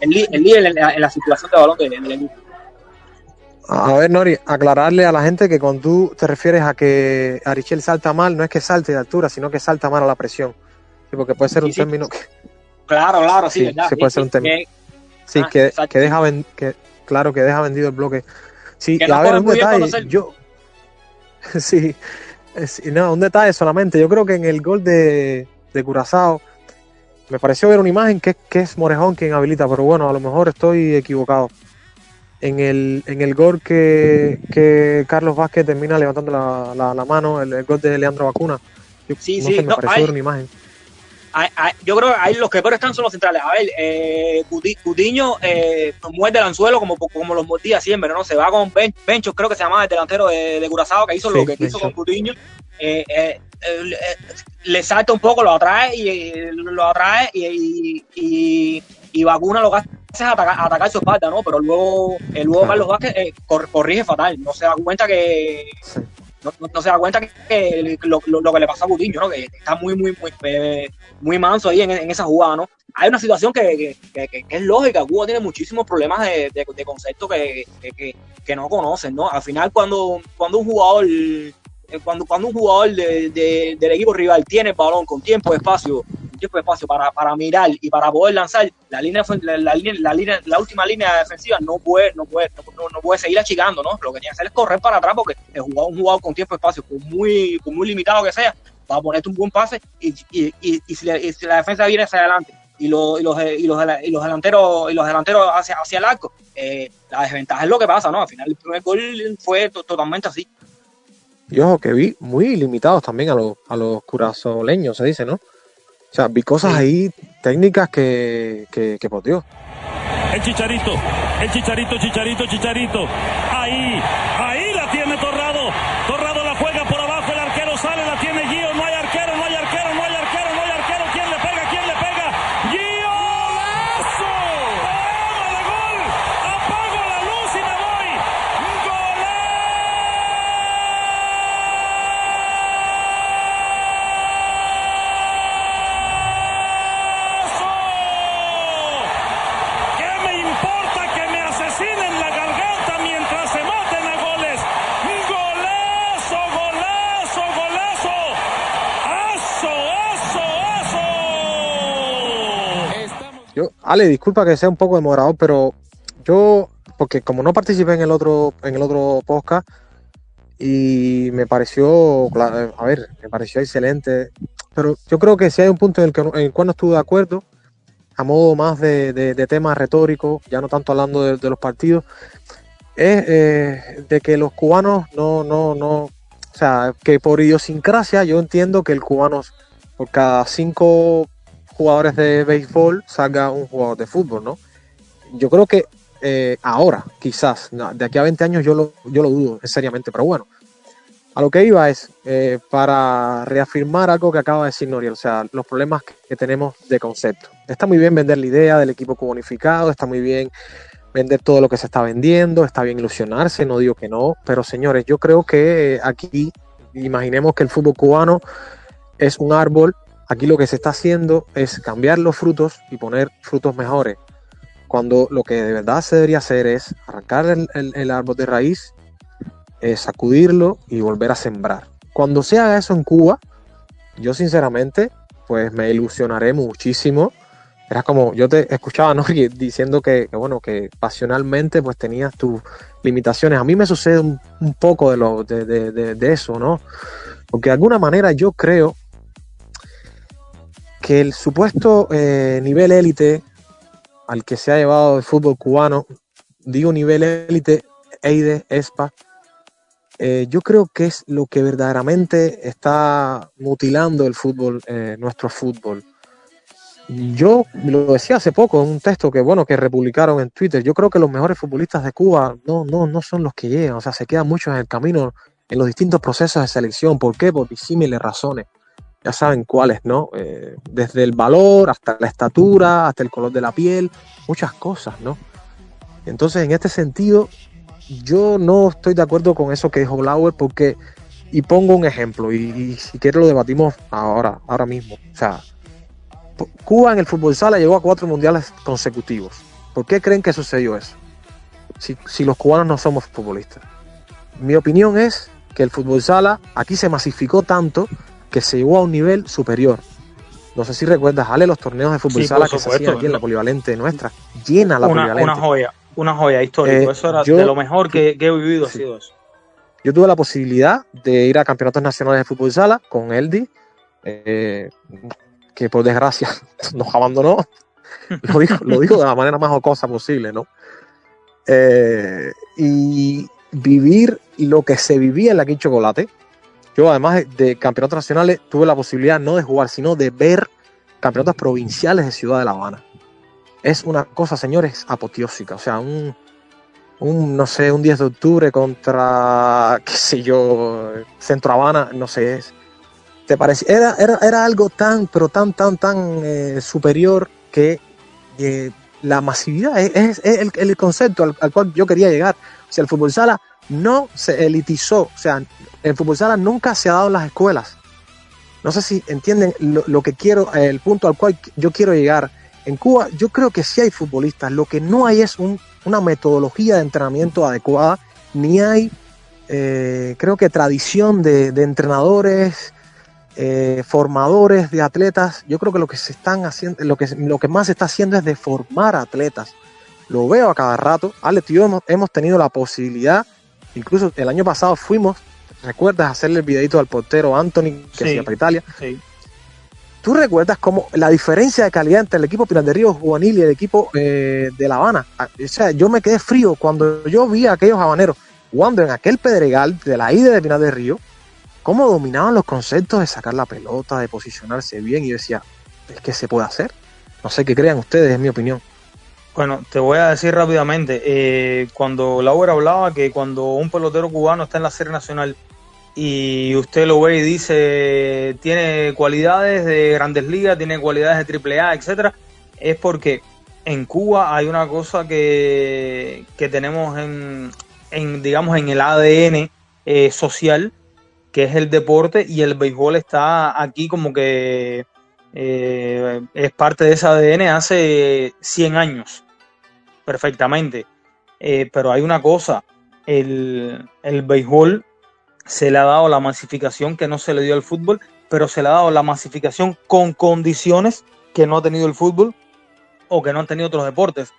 el, líder en la, en la circulación de balón del equipo. A ver, Nori, aclararle a la gente que cuando tú te refieres a que Arichel salta mal, no es que salte de altura, sino que salta mal a la presión. Sí, porque puede ser un Sí, término que, Claro, claro, sí, Sí, ¿verdad? sí puede ser un. Que- sí, Ah, que, que deja ven- que, claro, que deja vendido el bloque. Sí, no a ver, un detalle, yo, sí, no, un detalle solamente. Yo creo que en el gol de, de Curazao me pareció ver una imagen que, que es Morejón quien habilita, pero bueno, a lo mejor estoy equivocado. En el, en el gol que, que Carlos Vázquez termina levantando la, la, la mano, el, el gol de Leandro Vacuna. Yo, Sí, no sí, sé, me no, pareció hay- una imagen. Yo creo que ahí los que peor están son los centrales. A ver, eh, Cuti- Cutiño eh, muerde el anzuelo como, como los mordía siempre, ¿no? Se va con Ben- Bencho, creo que se llamaba el delantero de, de Curazao, que hizo Sí, lo que hizo con Cutiño. Eh, eh, eh, le salta un poco, lo atrae y lo atrae y, y, y, y Vacuna lo que hace es atacar, atacar su espalda, ¿no? Pero luego, eh, luego Claro. Carlos Vázquez eh, cor- corrige fatal, no se da cuenta que, Sí. no, se da cuenta que, que lo, lo- lo que le pasa a Coutinho, ¿no? Que está muy, muy, muy, eh, muy manso ahí en, en esa jugada, ¿no? Hay una situación que, que- que- es lógica. Cuba tiene muchísimos problemas de, de, de concepto que, que, que- que no conocen, ¿no? Al final, cuando, cuando un jugador eh, cuando, cuando un jugador de- de- del equipo rival tiene el balón con tiempo y espacio, tiempo y espacio para, para mirar y para poder lanzar, la línea, la, la la línea, la última línea defensiva no puede, no puede, no, no puede seguir achicando, ¿no? Lo que tiene que hacer es correr para atrás porque el jugador, un jugador con tiempo y espacio, por muy, por muy limitado que sea, va a ponerte un buen pase y, y, y, si, la, defensa viene hacia adelante y, lo- y los, los, y los delanteros y los delanteros hacia, hacia el arco, eh, la desventaja es lo que pasa, ¿no? Al final el primer gol fue to- totalmente así. Y ojo, que vi muy limitados también a los, a los curazoleños, se dice, ¿no? O sea, vi cosas ahí técnicas que, que, que por Dios. El Chicharito, el Chicharito, Chicharito, Chicharito. Ahí, ahí la tiene Torrado. Torrado la juega por abajo, el arquero sale, la tiene Gio. No hay arquero, no hay arquero, no hay arquero, no hay arquero. ¿Quién le pega? ¿Quién le pega? ¡Gio! ¡Golazo! ¡Toma de gol! ¡Apago la luz y me voy! ¡Golazo! ¿Qué me importa que me asesinen? Ale, disculpa que sea un poco demorador, pero yo, porque como no participé en el otro, en el otro podcast, y me pareció, a ver, me pareció excelente, pero yo creo que si hay un punto en el, que, en el cual no estuve de acuerdo, a modo más de, de, de tema retórico, ya no tanto hablando de, de los partidos, es eh, de que los cubanos no, no, no, o sea, que por idiosincrasia yo entiendo que el cubano, por cada cinco jugadores de béisbol, salga un jugador de fútbol, ¿no? Yo creo que eh, ahora, quizás, de aquí a 20 años yo lo, yo lo dudo, seriamente, pero bueno. A lo que iba es eh, para reafirmar algo que acaba de decir Noriel, o sea, los problemas que, tenemos de concepto. Está muy bien vender la idea del equipo cubanificado, está muy bien vender todo lo que se está vendiendo, está bien ilusionarse, no digo que no, pero señores, yo creo que eh, aquí imaginemos que el fútbol cubano es un árbol, aquí lo que se está haciendo es cambiar los frutos y poner frutos mejores, cuando lo que de verdad se debería hacer es arrancar el, el- árbol de raíz, eh, sacudirlo y volver a sembrar. Cuando se haga eso en Cuba, yo sinceramente, pues me ilusionaré muchísimo. Era como, yo te escuchaba, ¿no? Diciendo que, que, bueno, que pasionalmente pues tenías tus limitaciones. A mí me sucede un, poco de, lo, de- de- de eso, ¿no? Porque de alguna manera yo creo que el supuesto eh, nivel élite al que se ha llevado el fútbol cubano, digo nivel élite, EIDE, ESPA, eh, yo creo que es lo que verdaderamente está mutilando el fútbol, eh, nuestro fútbol. Yo lo decía hace poco en un texto que bueno que republicaron en Twitter. Yo creo que los mejores futbolistas de Cuba no, no, no son los que llegan, o sea, se quedan muchos en el camino en los distintos procesos de selección. ¿Por qué? Por disímiles razones. Ya saben cuáles, ¿no? Eh, desde el valor hasta la estatura, hasta el color de la piel, muchas cosas, ¿no? Entonces, en este sentido, yo no estoy de acuerdo con eso que dijo Blauer porque, y pongo un ejemplo, y, si quiere lo debatimos ahora, ahora mismo. O sea, Cuba en el fútbol sala llegó a cuatro mundiales consecutivos. ¿Por qué creen que sucedió eso? Si, si los cubanos no somos futbolistas. Mi opinión es que el fútbol sala aquí se masificó tanto que se llegó a un nivel superior. No sé si recuerdas, Ale, los torneos de fútbol Sí, sala por que se supuesto. hacían aquí en la polivalente nuestra. Llena la Una, polivalente. una joya, una joya histórico. Eh, eso era yo- de lo mejor que, que he vivido, ha Sí. sido eso. Yo tuve la posibilidad de ir a campeonatos nacionales de fútbol sala con Eldi, eh, que por desgracia nos abandonó. Lo digo, lo digo de la manera más jocosa posible, ¿no? Eh, y vivir lo que se vivía en la Quinta Chocolate. Yo, además de, campeonatos nacionales, tuve la posibilidad no de jugar, sino de ver campeonatos provinciales de Ciudad de La Habana. Es una cosa, señores, apoteósica. O sea, un, un, no sé, un 10 de octubre contra, qué sé yo, Centro Habana, no sé, te parecía, era, era, era algo tan, pero tan, tan, tan eh, superior que eh, la masividad es el, el concepto al, al cual yo quería llegar. O sea, el fútbol sala no se elitizó, o sea, el fútbol sala nunca se ha dado en las escuelas. No sé si entienden lo, que quiero, el punto al cual yo quiero llegar. En Cuba yo creo que sí hay futbolistas, lo que no hay es un- una metodología de entrenamiento adecuada, ni hay, eh, creo que tradición de, de entrenadores, eh, formadores de atletas. Yo creo que lo que se están haciendo, lo que, lo que más se está haciendo es de formar atletas. Lo veo a cada rato. Alex y yo hemos, hemos tenido la posibilidad, incluso el año pasado fuimos, recuerdas hacerle el videito al portero Anthony que Sí. hacía para Italia. Sí. ¿Tú recuerdas cómo la diferencia de calidad entre el equipo Pinar de Río juvenil y el equipo eh, de La Habana? Ah, O sea, yo me quedé frío cuando yo vi a aquellos habaneros jugando en aquel pedregal de la ida de Pinar de Río, cómo dominaban los conceptos de sacar la pelota, de posicionarse bien, y yo decía, es que se puede hacer. No sé qué crean ustedes, es mi opinión. Bueno, te voy a decir rápidamente, eh, cuando Lauer hablaba que cuando un pelotero cubano está en la serie nacional y usted lo ve y dice tiene cualidades de grandes ligas, tiene cualidades de triple A, etcétera, es porque en Cuba hay una cosa que, que tenemos en, en, digamos, en el ADN eh, social, que es el deporte, y el béisbol está aquí como que eh, es parte de ese ADN hace 100 años, perfectamente. Eh, pero hay una cosa, el, el béisbol se le ha dado la masificación que no se le dio al fútbol, pero se le ha dado la masificación con condiciones que no ha tenido el fútbol. o que no han tenido otros deportes.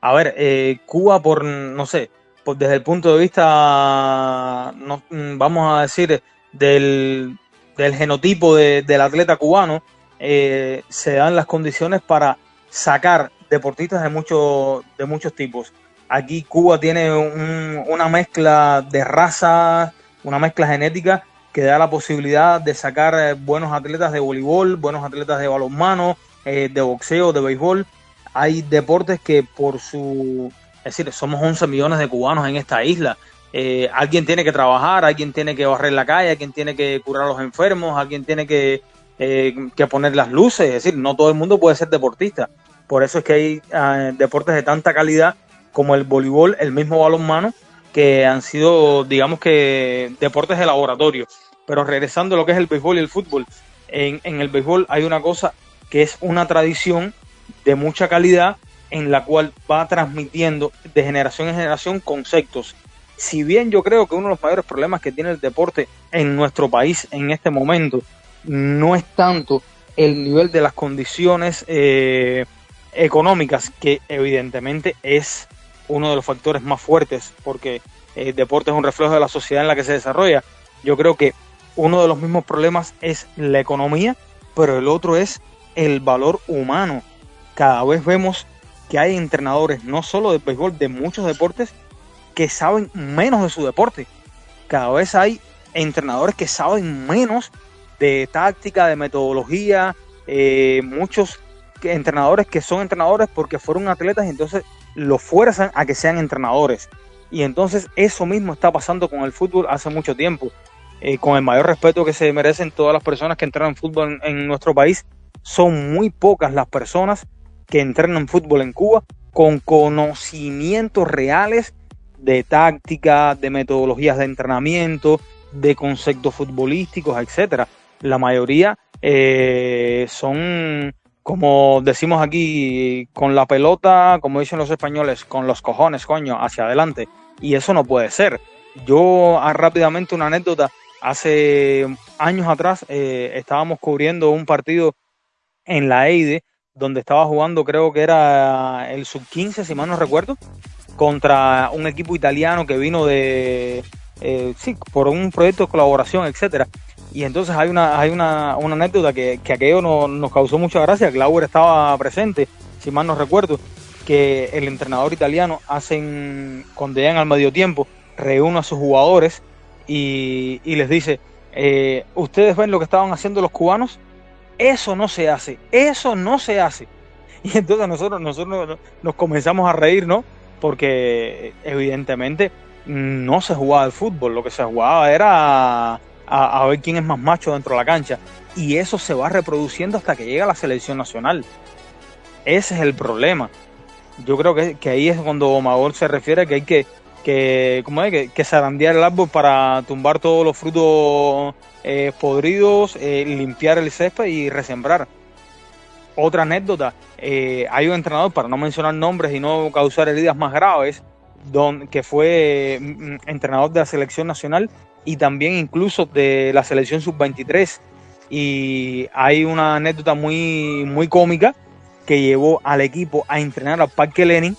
A ver, eh, Cuba por, no sé, por, desde el punto de vista, mm, vamos a decir, del, del genotipo de- del atleta cubano, eh, se dan las condiciones para sacar deportistas de, mucho, de muchos tipos. Aquí Cuba tiene un- una mezcla de razas, una mezcla genética que da la posibilidad de sacar eh, buenos atletas de voleibol, buenos atletas de balonmano, eh, de boxeo, de béisbol. Hay deportes que por su... Es decir, somos 11 millones de cubanos en esta isla. Eh, alguien tiene que trabajar, alguien tiene que barrer la calle, alguien tiene que curar a los enfermos, alguien tiene que, que poner las luces. Es decir, no todo el mundo puede ser deportista. Por eso es que hay eh, deportes de tanta calidad como el voleibol, el mismo balonmano, que han sido, digamos que, deportes de laboratorio. Pero regresando a lo que es el béisbol y el fútbol, en, en el béisbol hay una cosa que es una tradición de mucha calidad en la cual va transmitiendo de generación en generación conceptos. Si bien yo creo que uno de los mayores problemas que tiene el deporte en nuestro país en este momento no es tanto el nivel de las condiciones eh, económicas, que evidentemente es uno de los factores más fuertes, porque el deporte es un reflejo de la sociedad en la que se desarrolla. Yo creo que uno de los mismos problemas es la economía, pero el otro es el valor humano. Cada vez vemos que hay entrenadores, no solo de béisbol, de muchos deportes, que saben menos de su deporte. Cada vez hay entrenadores que saben menos de táctica, de metodología, eh, muchos entrenadores que son entrenadores porque fueron atletas y entonces los fuerzan a que sean entrenadores. Y entonces eso mismo está pasando con el fútbol hace mucho tiempo. Eh, con el mayor respeto que se merecen todas las personas que entrenan fútbol en, en nuestro país, son muy pocas las personas que entrenan fútbol en Cuba con conocimientos reales de táctica, de metodologías de entrenamiento, de conceptos futbolísticos, etcétera. La mayoría eh, son, como decimos aquí, con la pelota, como dicen los españoles, con los cojones, coño, hacia adelante. Y eso no puede ser. Yo, ah, rápidamente, una anécdota. Hace años atrás eh, estábamos cubriendo un partido en la EIDE, donde estaba jugando, creo que era el sub-15, si mal no recuerdo, contra un equipo italiano que vino de, eh, sí, por un proyecto de colaboración, etcétera. Y entonces hay una, hay una, una anécdota que, que aquello no- nos causó mucha gracia. Glauber estaba presente, si mal no recuerdo, que el entrenador italiano hacen, cuando llegan al medio tiempo, reúne a sus jugadores y, y les dice, eh, ¿ustedes ven lo que estaban haciendo los cubanos? Eso no se hace, eso no se hace. Y entonces nosotros, nosotros nos- comenzamos a reír, ¿no? Porque evidentemente no se jugaba el fútbol, lo que se jugaba era a, ver quién es más macho dentro de la cancha. Y eso se va reproduciendo hasta que llega la selección nacional. Ese es el problema. Yo creo que, que ahí es cuando Magor se refiere a que hay que, que, ¿cómo es? que, que zarandear el árbol para tumbar todos los frutos eh, podridos, eh, limpiar el césped y resembrar. Otra anécdota, eh, hay un entrenador, para no mencionar nombres y no causar heridas más graves, don, que fue mm, entrenador de la selección nacional y también incluso de la selección sub-23. Y hay una anécdota muy, muy cómica que llevó al equipo a entrenar al Parque Lenin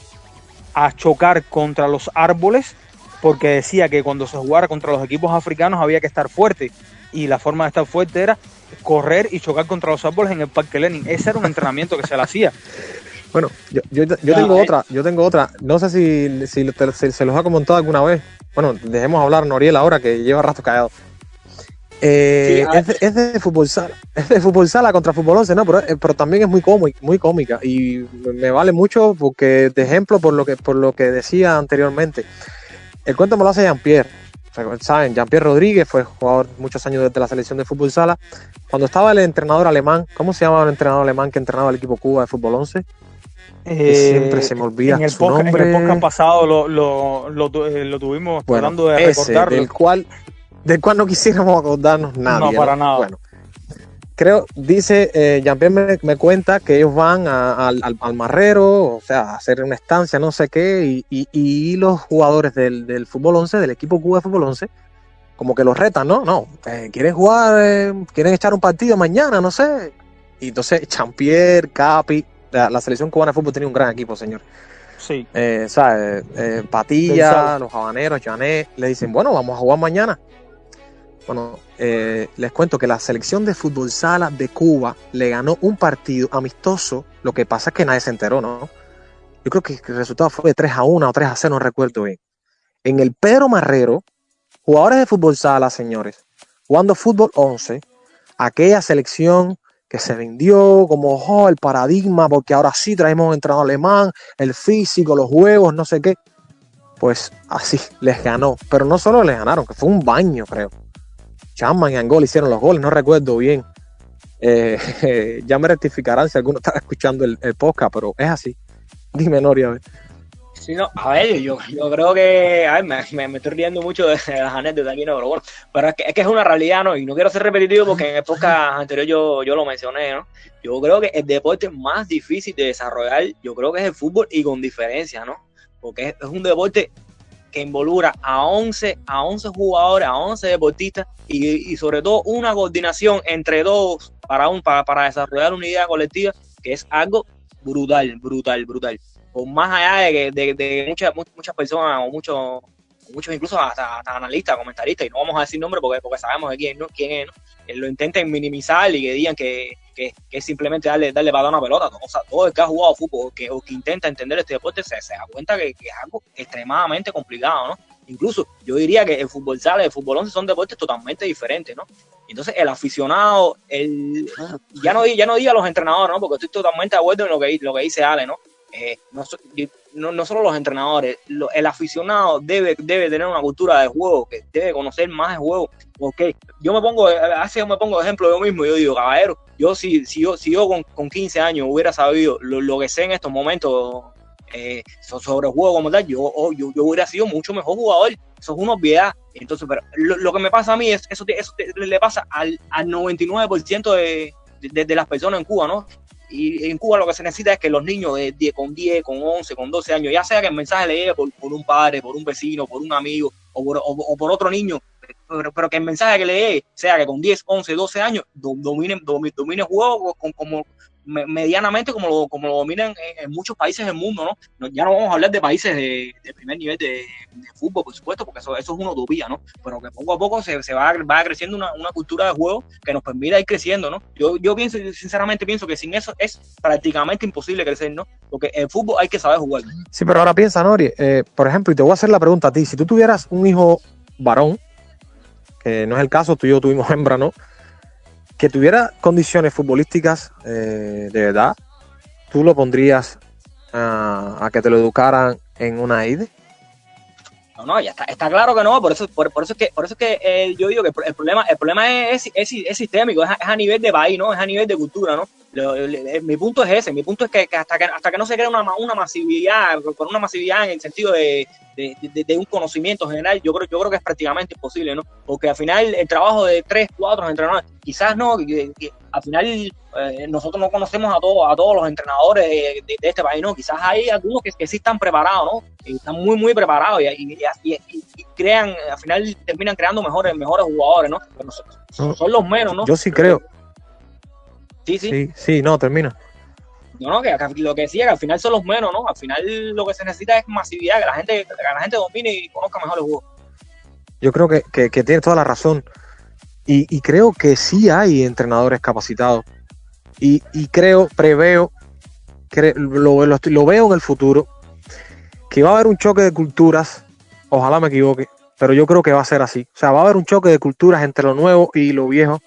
a chocar contra los árboles porque decía que cuando se jugara contra los equipos africanos había que estar fuerte y la forma de estar fuerte era correr y chocar contra los árboles en el Parque Lenin. Ese era un entrenamiento que se le hacía. Bueno, yo, yo, yo Ya, tengo eh. otra, yo tengo otra. No sé si, si, te- si se los ha comentado alguna vez. Bueno, dejemos hablar a Noriel ahora que lleva rato callado. Eh, Sí, a- es, de, es de fútbol sala, es de fútbol sala contra fútbol 11, no, pero, eh, pero también es muy cómica, muy cómica y me vale mucho porque de ejemplo por lo que por lo que decía anteriormente. El cuento me lo hace Jean-Pierre. Saben, Jean-Pierre Rodríguez fue jugador muchos años de la selección de fútbol sala. Cuando estaba el entrenador alemán, ¿cómo se llamaba el entrenador alemán que entrenaba el equipo Cuba de fútbol 11? Eh, siempre se me olvida en el su podcast, En nombre. el podcast pasado lo, lo, eh, lo tuvimos Bueno, tratando de ese, recordarlo. del cual, del cual no quisiéramos acordarnos nadie. No, para nada. Bueno, creo, dice, eh, Jean-Pierre me, me cuenta que ellos van a- al, al- al marrero, o sea, a hacer una estancia, no sé qué, y, y- y los jugadores del, del fútbol 11, del equipo Cuba de fútbol 11, como que los retan, ¿no? No, eh, quieren jugar, eh, quieren echar un partido mañana, no sé. Y entonces Jean-Pierre, Capi, la, la selección cubana de fútbol tenía un gran equipo, señor. Sí. Eh, ¿sabes? Eh, Patilla, los habaneros, Janet, le dicen, bueno, vamos a jugar mañana. Bueno, eh, les cuento que la selección de fútbol sala de Cuba le ganó un partido amistoso. Lo que pasa es que nadie se enteró, ¿no? Yo creo que el resultado fue de 3 a 1 o 3 a 0, no recuerdo bien. En el Pedro Marrero, jugadores de fútbol sala, señores, jugando fútbol 11, aquella selección que se vendió como oh, el paradigma, porque ahora sí traemos un entrenador alemán, el físico, los juegos, no sé qué. Pues así les ganó. Pero no solo les ganaron, que fue un baño, creo. Chapman y Angol hicieron los goles, no recuerdo bien. Eh, ya me rectificarán si alguno está escuchando el, el podcast, pero es así. Dime, Noria. a ver. Sí, no, a ver, yo, yo creo que, a ver, me, me, me estoy riendo mucho de, las anécdotas aquí, no, pero bueno, pero es que, es que es una realidad, ¿no? Y no quiero ser repetitivo porque en podcast anterior yo, yo lo mencioné, ¿no? Yo creo que el deporte más difícil de desarrollar, yo creo que es el fútbol y con diferencia, ¿no? Porque es, es un deporte que involucra a 11, a 11 jugadores, a 11 deportistas y, y sobre todo una coordinación entre todos para, un, para, para desarrollar una idea colectiva que es algo brutal, brutal, brutal. Por más allá de de, de muchas, muchas personas o muchos, muchos incluso hasta, analistas, comentaristas, y no vamos a decir nombre porque, porque sabemos de quién, ¿no? quién es, ¿no? que lo intenten minimizar y que digan que, que, que es simplemente darle, darle para una pelota. O sea, todo el que ha jugado fútbol que, o que intenta entender este deporte se, se da cuenta que, que, es algo extremadamente complicado, ¿no? Incluso yo diría que el fútbol sala y el fútbol 11 son deportes totalmente diferentes, ¿no? Entonces el aficionado, el, ya no ya no diga los entrenadores, ¿no? Porque estoy totalmente de acuerdo en lo que, lo que dice Ale, ¿no? Eh, no, solo los entrenadores, el aficionado debe, debe tener una cultura de juego, que debe conocer más de juego. Porque yo me pongo, hace yo me pongo ejemplo yo mismo, yo digo, caballero, yo si, si yo, si yo con, con 15 años hubiera sabido lo, que sé en estos momentos eh, sobre juego como tal, yo, oh, yo, yo, hubiera sido mucho mejor jugador. Eso es una obviedad. Entonces, pero lo, lo que me pasa a mí es eso, eso le pasa al, al 99% de, de, de, las personas en Cuba, ¿no? Y en Cuba lo que se necesita es que los niños de 10, con 10, con 11, con 12 años, ya sea que el mensaje le llegue por, por un padre, por un vecino, por un amigo o por, o, o por otro niño, pero, pero, que el mensaje que le llegue sea que con 10, 11, 12 años dominen, domine, domine juego como, medianamente como lo, como lo dominan en, en, muchos países del mundo, ¿no? Ya no vamos a hablar de países de, primer nivel de, fútbol, por supuesto, porque eso, eso es una utopía, ¿no? Pero que poco a poco se, se va, va creciendo una, una, cultura de juego que nos permita ir creciendo, ¿no? Yo, yo pienso, sinceramente pienso que sin eso es prácticamente imposible crecer, ¿no? Porque el fútbol hay que saber jugar. Sí, pero ahora piensa, Nori, eh, por ejemplo, y te voy a hacer la pregunta a ti, si tú tuvieras un hijo varón, que no es el caso, tú y yo tuvimos hembra, ¿no? Que tuviera condiciones futbolísticas eh, de verdad, ¿tú lo pondrías a, a que te lo educaran en una AIDE? No, no, ya está, está claro que no, por eso, por, por eso es que, por eso es que eh, yo digo que el problema, el problema es, es, es sistémico, es a, nivel de país, ¿no? Es a nivel de cultura, ¿no? Lo, lo, mi punto es ese, mi punto es que, que, hasta que hasta que no se crea una, una masividad, con una masividad en el sentido de, de, de, de, un conocimiento general, yo creo, yo creo que es prácticamente imposible, ¿no? Porque al final el trabajo de tres, cuatro entrenadores, quizás no, que, que al final eh, nosotros no conocemos a todos, a todos los entrenadores de, de, este país, ¿no? Quizás hay algunos que, que sí están preparados, ¿no? Y están muy, muy preparados y, y, y, y, crean, al final terminan creando mejores, mejores jugadores, ¿no? Pero son, son los menos, ¿no? Yo sí creo. Sí, sí. Sí, sí, no, termina. No, no, que lo que decía, que al final son los menos, ¿no? Al final lo que se necesita es masividad, que la gente, que la gente domine y conozca mejor el juego. Yo creo que, que, que tiene toda la razón. Y, y, creo que sí hay entrenadores capacitados. Y, y creo, preveo, cre lo, lo, lo, veo en el futuro, que va a haber un choque de culturas. Ojalá me equivoque, pero yo creo que va a ser así. O sea, va a haber un choque de culturas entre lo nuevo y lo viejo.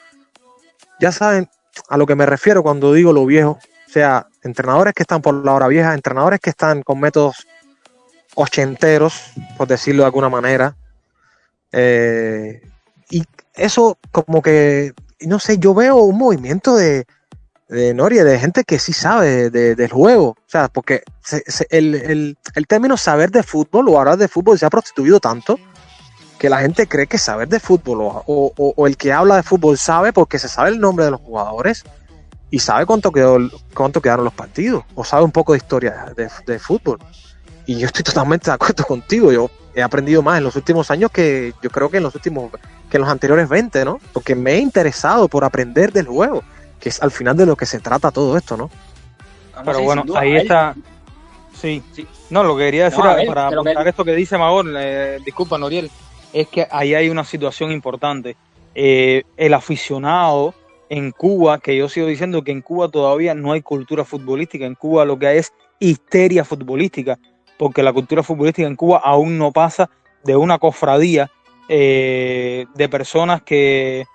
Ya saben a lo que me refiero cuando digo lo viejo. O sea, entrenadores que están por la hora vieja, entrenadores que están con métodos ochenteros, por decirlo de alguna manera. Eh, y eso como que, no sé, yo veo un movimiento de, de de gente que sí sabe de, de, del juego. O sea, porque el, el, el, término saber de fútbol o hablar de fútbol se ha prostituido tanto que la gente cree que saber de fútbol o, o, o el que habla de fútbol sabe porque se sabe el nombre de los jugadores y sabe cuánto, quedó, cuánto quedaron los partidos o sabe un poco de historia de, de fútbol. Y yo estoy totalmente de acuerdo contigo. Yo he aprendido más en los últimos años que yo creo que en los últimos, que en los anteriores 20, ¿no? Porque me he interesado por aprender del juego, que es al final de lo que se trata todo esto, ¿no? Pero bueno, ahí está. Sí. No, lo que quería decir para apuntar esto que dice Magor, eh, disculpa Noriel, es que ahí hay una situación importante. Eh, el aficionado en Cuba, que yo sigo diciendo que en Cuba todavía no hay cultura futbolística, en Cuba lo que hay es histeria futbolística, porque la cultura futbolística en Cuba aún no pasa de una cofradía eh, de personas que,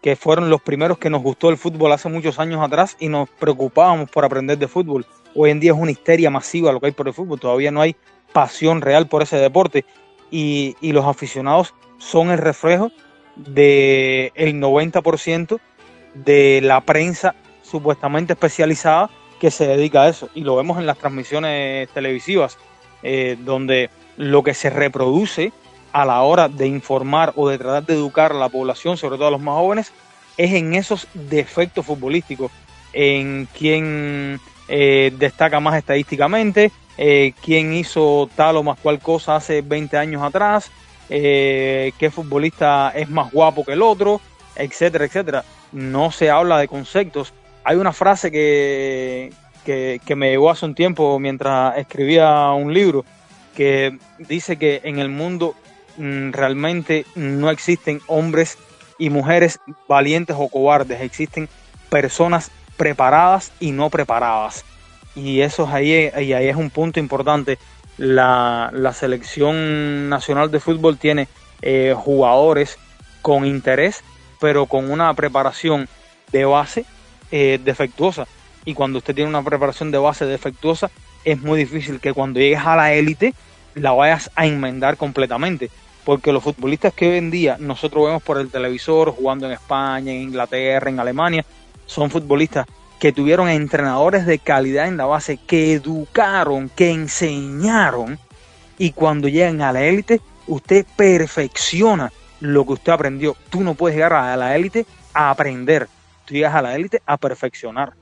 que fueron los primeros que nos gustó el fútbol hace muchos años atrás y nos preocupábamos por aprender de fútbol. Hoy en día es una histeria masiva lo que hay por el fútbol, todavía no hay pasión real por ese deporte y, y los aficionados son el reflejo del el 90% de la prensa supuestamente especializada que se dedica a eso. Y lo vemos en las transmisiones televisivas, eh, donde lo que se reproduce a la hora de informar o de tratar de educar a la población, sobre todo a los más jóvenes, es en esos defectos futbolísticos, en quién eh, destaca más estadísticamente, eh, quién hizo tal o más cual cosa hace 20 años atrás, qué futbolista es más guapo que el otro, etcétera, etcétera no se habla de conceptos. Hay una frase que, que, me llegó hace un tiempo mientras escribía un libro que dice que en el mundo mm, realmente no existen hombres y mujeres valientes o cobardes, existen personas preparadas y no preparadas. Y eso es ahí, y ahí es un punto importante. La, selección nacional de fútbol tiene eh, jugadores con interés pero con una preparación de base eh, defectuosa. Y cuando usted tiene una preparación de base defectuosa, es muy difícil que cuando llegues a la élite la vayas a enmendar completamente. Porque los futbolistas que hoy en día nosotros vemos por el televisor, jugando en España, en Inglaterra, en Alemania, son futbolistas que tuvieron entrenadores de calidad en la base, que educaron, que enseñaron, y cuando llegan a la élite, usted perfecciona lo que usted aprendió. Tú no puedes llegar a la élite a aprender, tú llegas a la élite a perfeccionar.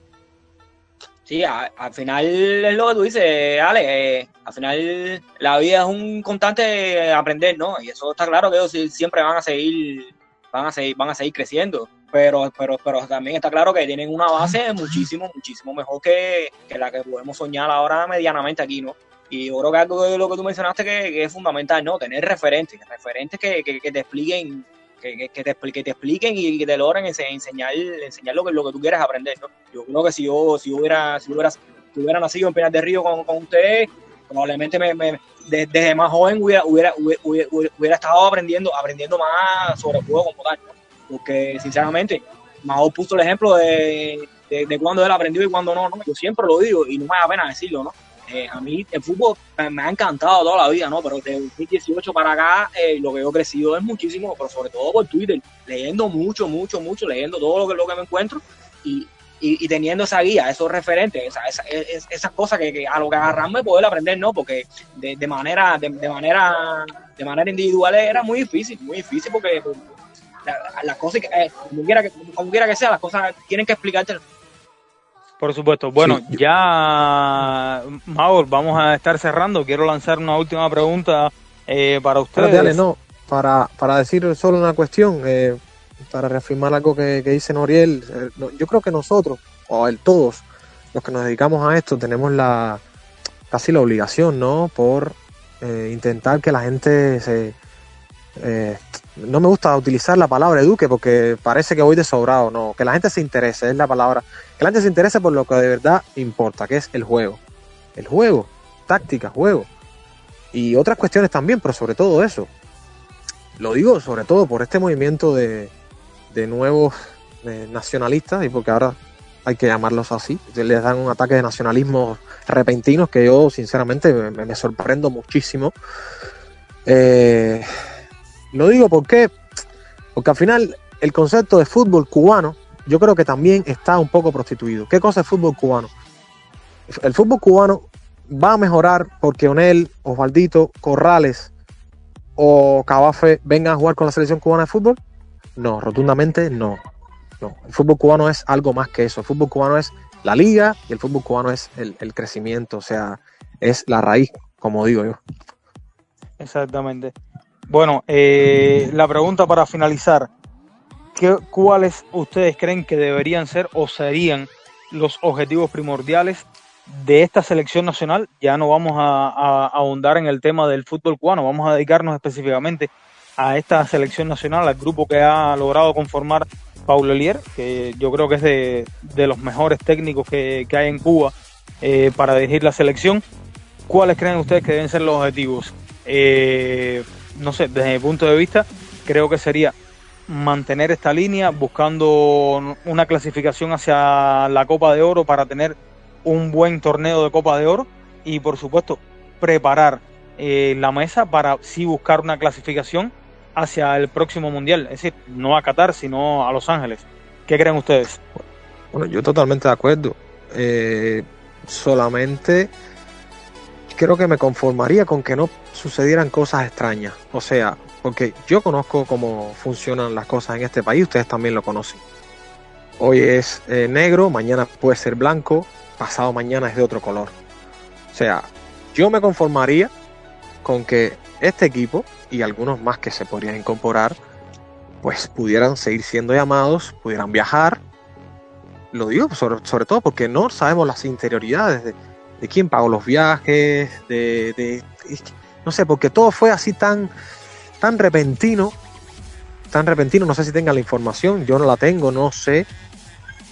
Sí, al final es lo que tú dices, Ale, eh, al final la vida es un constante aprender, ¿no? Y eso está claro que ellos siempre van a seguir, van a seguir, van a seguir creciendo. Pero, pero, pero también está claro que tienen una base muchísimo, muchísimo mejor que, que la que podemos soñar ahora medianamente aquí, ¿no? Y yo creo que algo de lo que tú mencionaste que, es fundamental, ¿no? Tener referentes, referentes que, que, te expliquen, que, que, te, que te expliquen y que te logren enseñar, enseñar lo que, lo que tú quieres aprender, ¿no? Yo creo que si yo, si hubiera, si hubiera, si hubiera nacido en Peñas de Río con, con ustedes, probablemente me, desde más joven hubiera, hubiera, hubiera, estado aprendiendo, aprendiendo más sobre el juego como tal. Porque sinceramente, Majo puso el ejemplo de, de, de cuando él aprendió y cuando no, ¿no? Yo siempre lo digo y no me da pena decirlo, ¿no? Eh, a mí el fútbol me ha encantado toda la vida, ¿no? Pero de 2018 para acá eh, lo que he crecido es muchísimo, pero sobre todo por Twitter, leyendo mucho, mucho, mucho, leyendo todo lo que, lo que me encuentro y, y, teniendo esa guía, esos referentes, esa, esa, esas cosas que, a lo que agarrarme poder aprender, ¿no? Porque de, de manera, de, manera, de manera individual era muy difícil, muy difícil porque las cosas, eh, como, quiera que, como quiera que sea, las cosas tienen que explicarte por supuesto. Bueno, ya, Mauro, vamos a estar cerrando. Quiero lanzar una última pregunta eh, para ustedes. Dale, no, para, para decir solo una cuestión, eh, para reafirmar algo que, dice Noriel, eh, yo creo que nosotros, o el, todos, los que nos dedicamos a esto, tenemos la casi la obligación, ¿no? Por intentar que la gente se eh, no me gusta utilizar la palabra eduque porque parece que voy de sobrado, no, que la gente se interese, es la palabra, que la gente se interese por lo que de verdad importa, que es el juego. El juego, táctica, juego. Y otras cuestiones también, pero sobre todo eso. Lo digo sobre todo por este movimiento de, de nuevos nacionalistas y porque ahora hay que llamarlos así. Les dan un ataque de nacionalismo repentinos que yo sinceramente me, me sorprendo muchísimo. Eh, lo digo porque, porque al final el concepto de fútbol cubano yo creo que también está un poco prostituido. ¿Qué cosa es fútbol cubano? El fútbol cubano va a mejorar porque Onel, Osvaldito, Corrales o Cabafe vengan a jugar con la selección cubana de fútbol. No, rotundamente no. no. El fútbol cubano es algo más que eso. El fútbol cubano es la liga y el fútbol cubano es el, el crecimiento, o sea, es la raíz, como digo yo. Exactamente. Bueno, eh, la pregunta para finalizar, ¿qué, ¿cuáles ustedes creen que deberían ser o serían los objetivos primordiales de esta selección nacional, ya no vamos a, ahondar en el tema del fútbol cubano, vamos a dedicarnos específicamente a esta selección nacional, al grupo que ha logrado conformar Paulo Elier, que yo creo que es de, de los mejores técnicos que, que hay en Cuba eh, para dirigir la selección. ¿Cuáles creen ustedes que deben ser los objetivos? Eh, no sé, desde mi punto de vista, creo que sería mantener esta línea buscando una clasificación hacia la Copa de Oro para tener un buen torneo de Copa de Oro y por supuesto preparar eh, la mesa para sí buscar una clasificación hacia el próximo mundial, es decir, no a Qatar sino a Los Ángeles. ¿Qué creen ustedes? Bueno, yo totalmente de acuerdo. Eh, solamente creo que me conformaría con que no sucedieran cosas extrañas. O sea, porque yo conozco cómo funcionan las cosas en este país, ustedes también lo conocen. Hoy es eh, negro, mañana puede ser blanco, pasado mañana es de otro color. O sea, yo me conformaría con que este equipo y algunos más que se podrían incorporar, pues pudieran seguir siendo llamados, pudieran viajar. Lo digo sobre, sobre todo porque no sabemos las interioridades de, de quién pagó los viajes, de, de, no sé, porque todo fue así tan, tan repentino, tan repentino, no sé si tengan la información, yo no la tengo, no sé,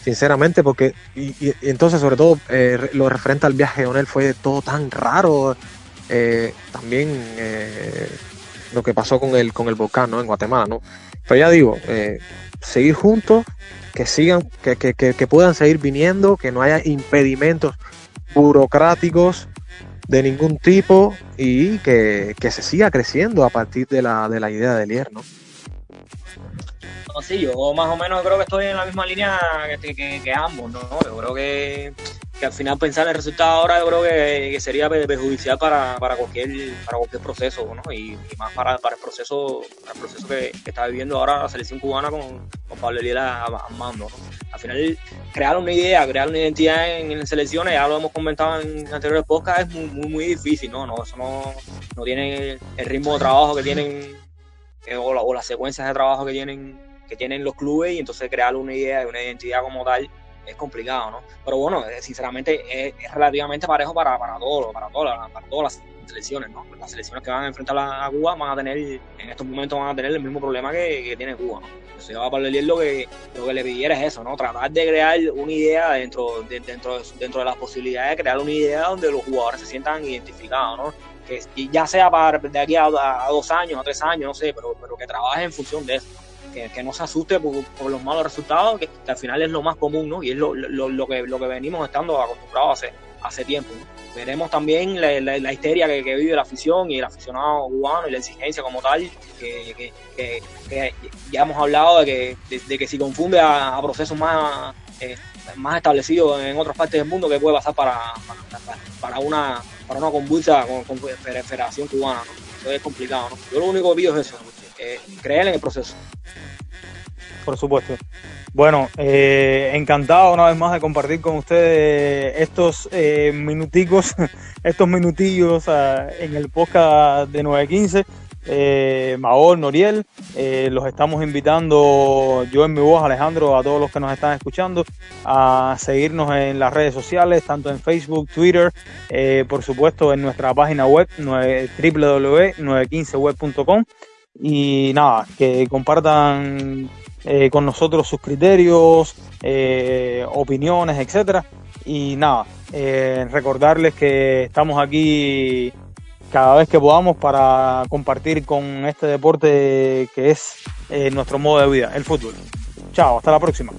sinceramente, porque, y, y entonces sobre todo eh, lo referente al viaje de Onel fue todo tan raro, eh, también eh, lo que pasó con el, con el volcán ¿no? en Guatemala, ¿no? Pero ya digo, seguir juntos, que sigan, que, que, que puedan seguir viniendo, que no haya impedimentos burocráticos de ningún tipo y que, que, se siga creciendo a partir de la, de la idea de Lier, ¿no? No, sí, yo más o menos creo que estoy en la misma línea que, que, que ambos, ¿no? Yo creo que que al final pensar en el resultado ahora yo creo que, sería perjudicial para, para, cualquier para cualquier proceso ¿no? y, más para, para el proceso para el proceso que, está viviendo ahora la selección cubana con, con Pablo Eliela mando ¿no? al final crear una idea crear una identidad en, en selecciones ya lo hemos comentado en anteriores podcasts es muy muy, muy difícil no, no eso no, no tiene el ritmo de trabajo que tienen eh, o, o las secuencias de trabajo que tienen que tienen los clubes y entonces crear una idea y una identidad como tal es complicado, ¿no? Pero bueno, sinceramente es, relativamente parejo para, para todo, para todas, para todas las selecciones, ¿no? Las selecciones que van a enfrentar a, Cuba van a tener, en estos momentos van a tener el mismo problema que, tiene Cuba, ¿no? Entonces a Pablo lo que, lo que le pidiera es eso, ¿no? Tratar de crear una idea dentro de, dentro, de, dentro de las posibilidades de crear una idea donde los jugadores se sientan identificados, ¿no? Que ya sea para de aquí a, dos años, a tres años, no sé, pero, pero que trabaje en función de eso. Que, que, no se asuste por, por los malos resultados, que, que, al final es lo más común, ¿no? Y es lo, lo, lo, que, lo que venimos estando acostumbrados hace, hace tiempo. Veremos también la, la, histeria que, que, vive la afición y el aficionado cubano y la exigencia como tal, que, ya hemos hablado de que, de, que si confunde a, procesos más, eh, más establecidos en otras partes del mundo, que puede pasar para, para, para una, para una convulsa con, con Federación Cubana, ¿no? Eso es complicado, ¿no? Yo lo único que pido es eso, eh, creer en el proceso. Por supuesto. Bueno, eh, encantado una vez más de compartir con ustedes estos eh, minuticos, estos minutillos uh, en el podcast de 915. Eh, Maol, Noriel, eh, los estamos invitando, yo en mi voz, Alejandro, a todos los que nos están escuchando, a seguirnos en las redes sociales, tanto en Facebook, Twitter, eh, por supuesto en nuestra página web, www.915web.com y nada, que compartan eh, con nosotros sus criterios, eh, opiniones, etcétera. Y nada, eh, recordarles que estamos aquí cada vez que podamos para compartir con este deporte que es nuestro modo de vida, el fútbol. Chao, hasta la próxima.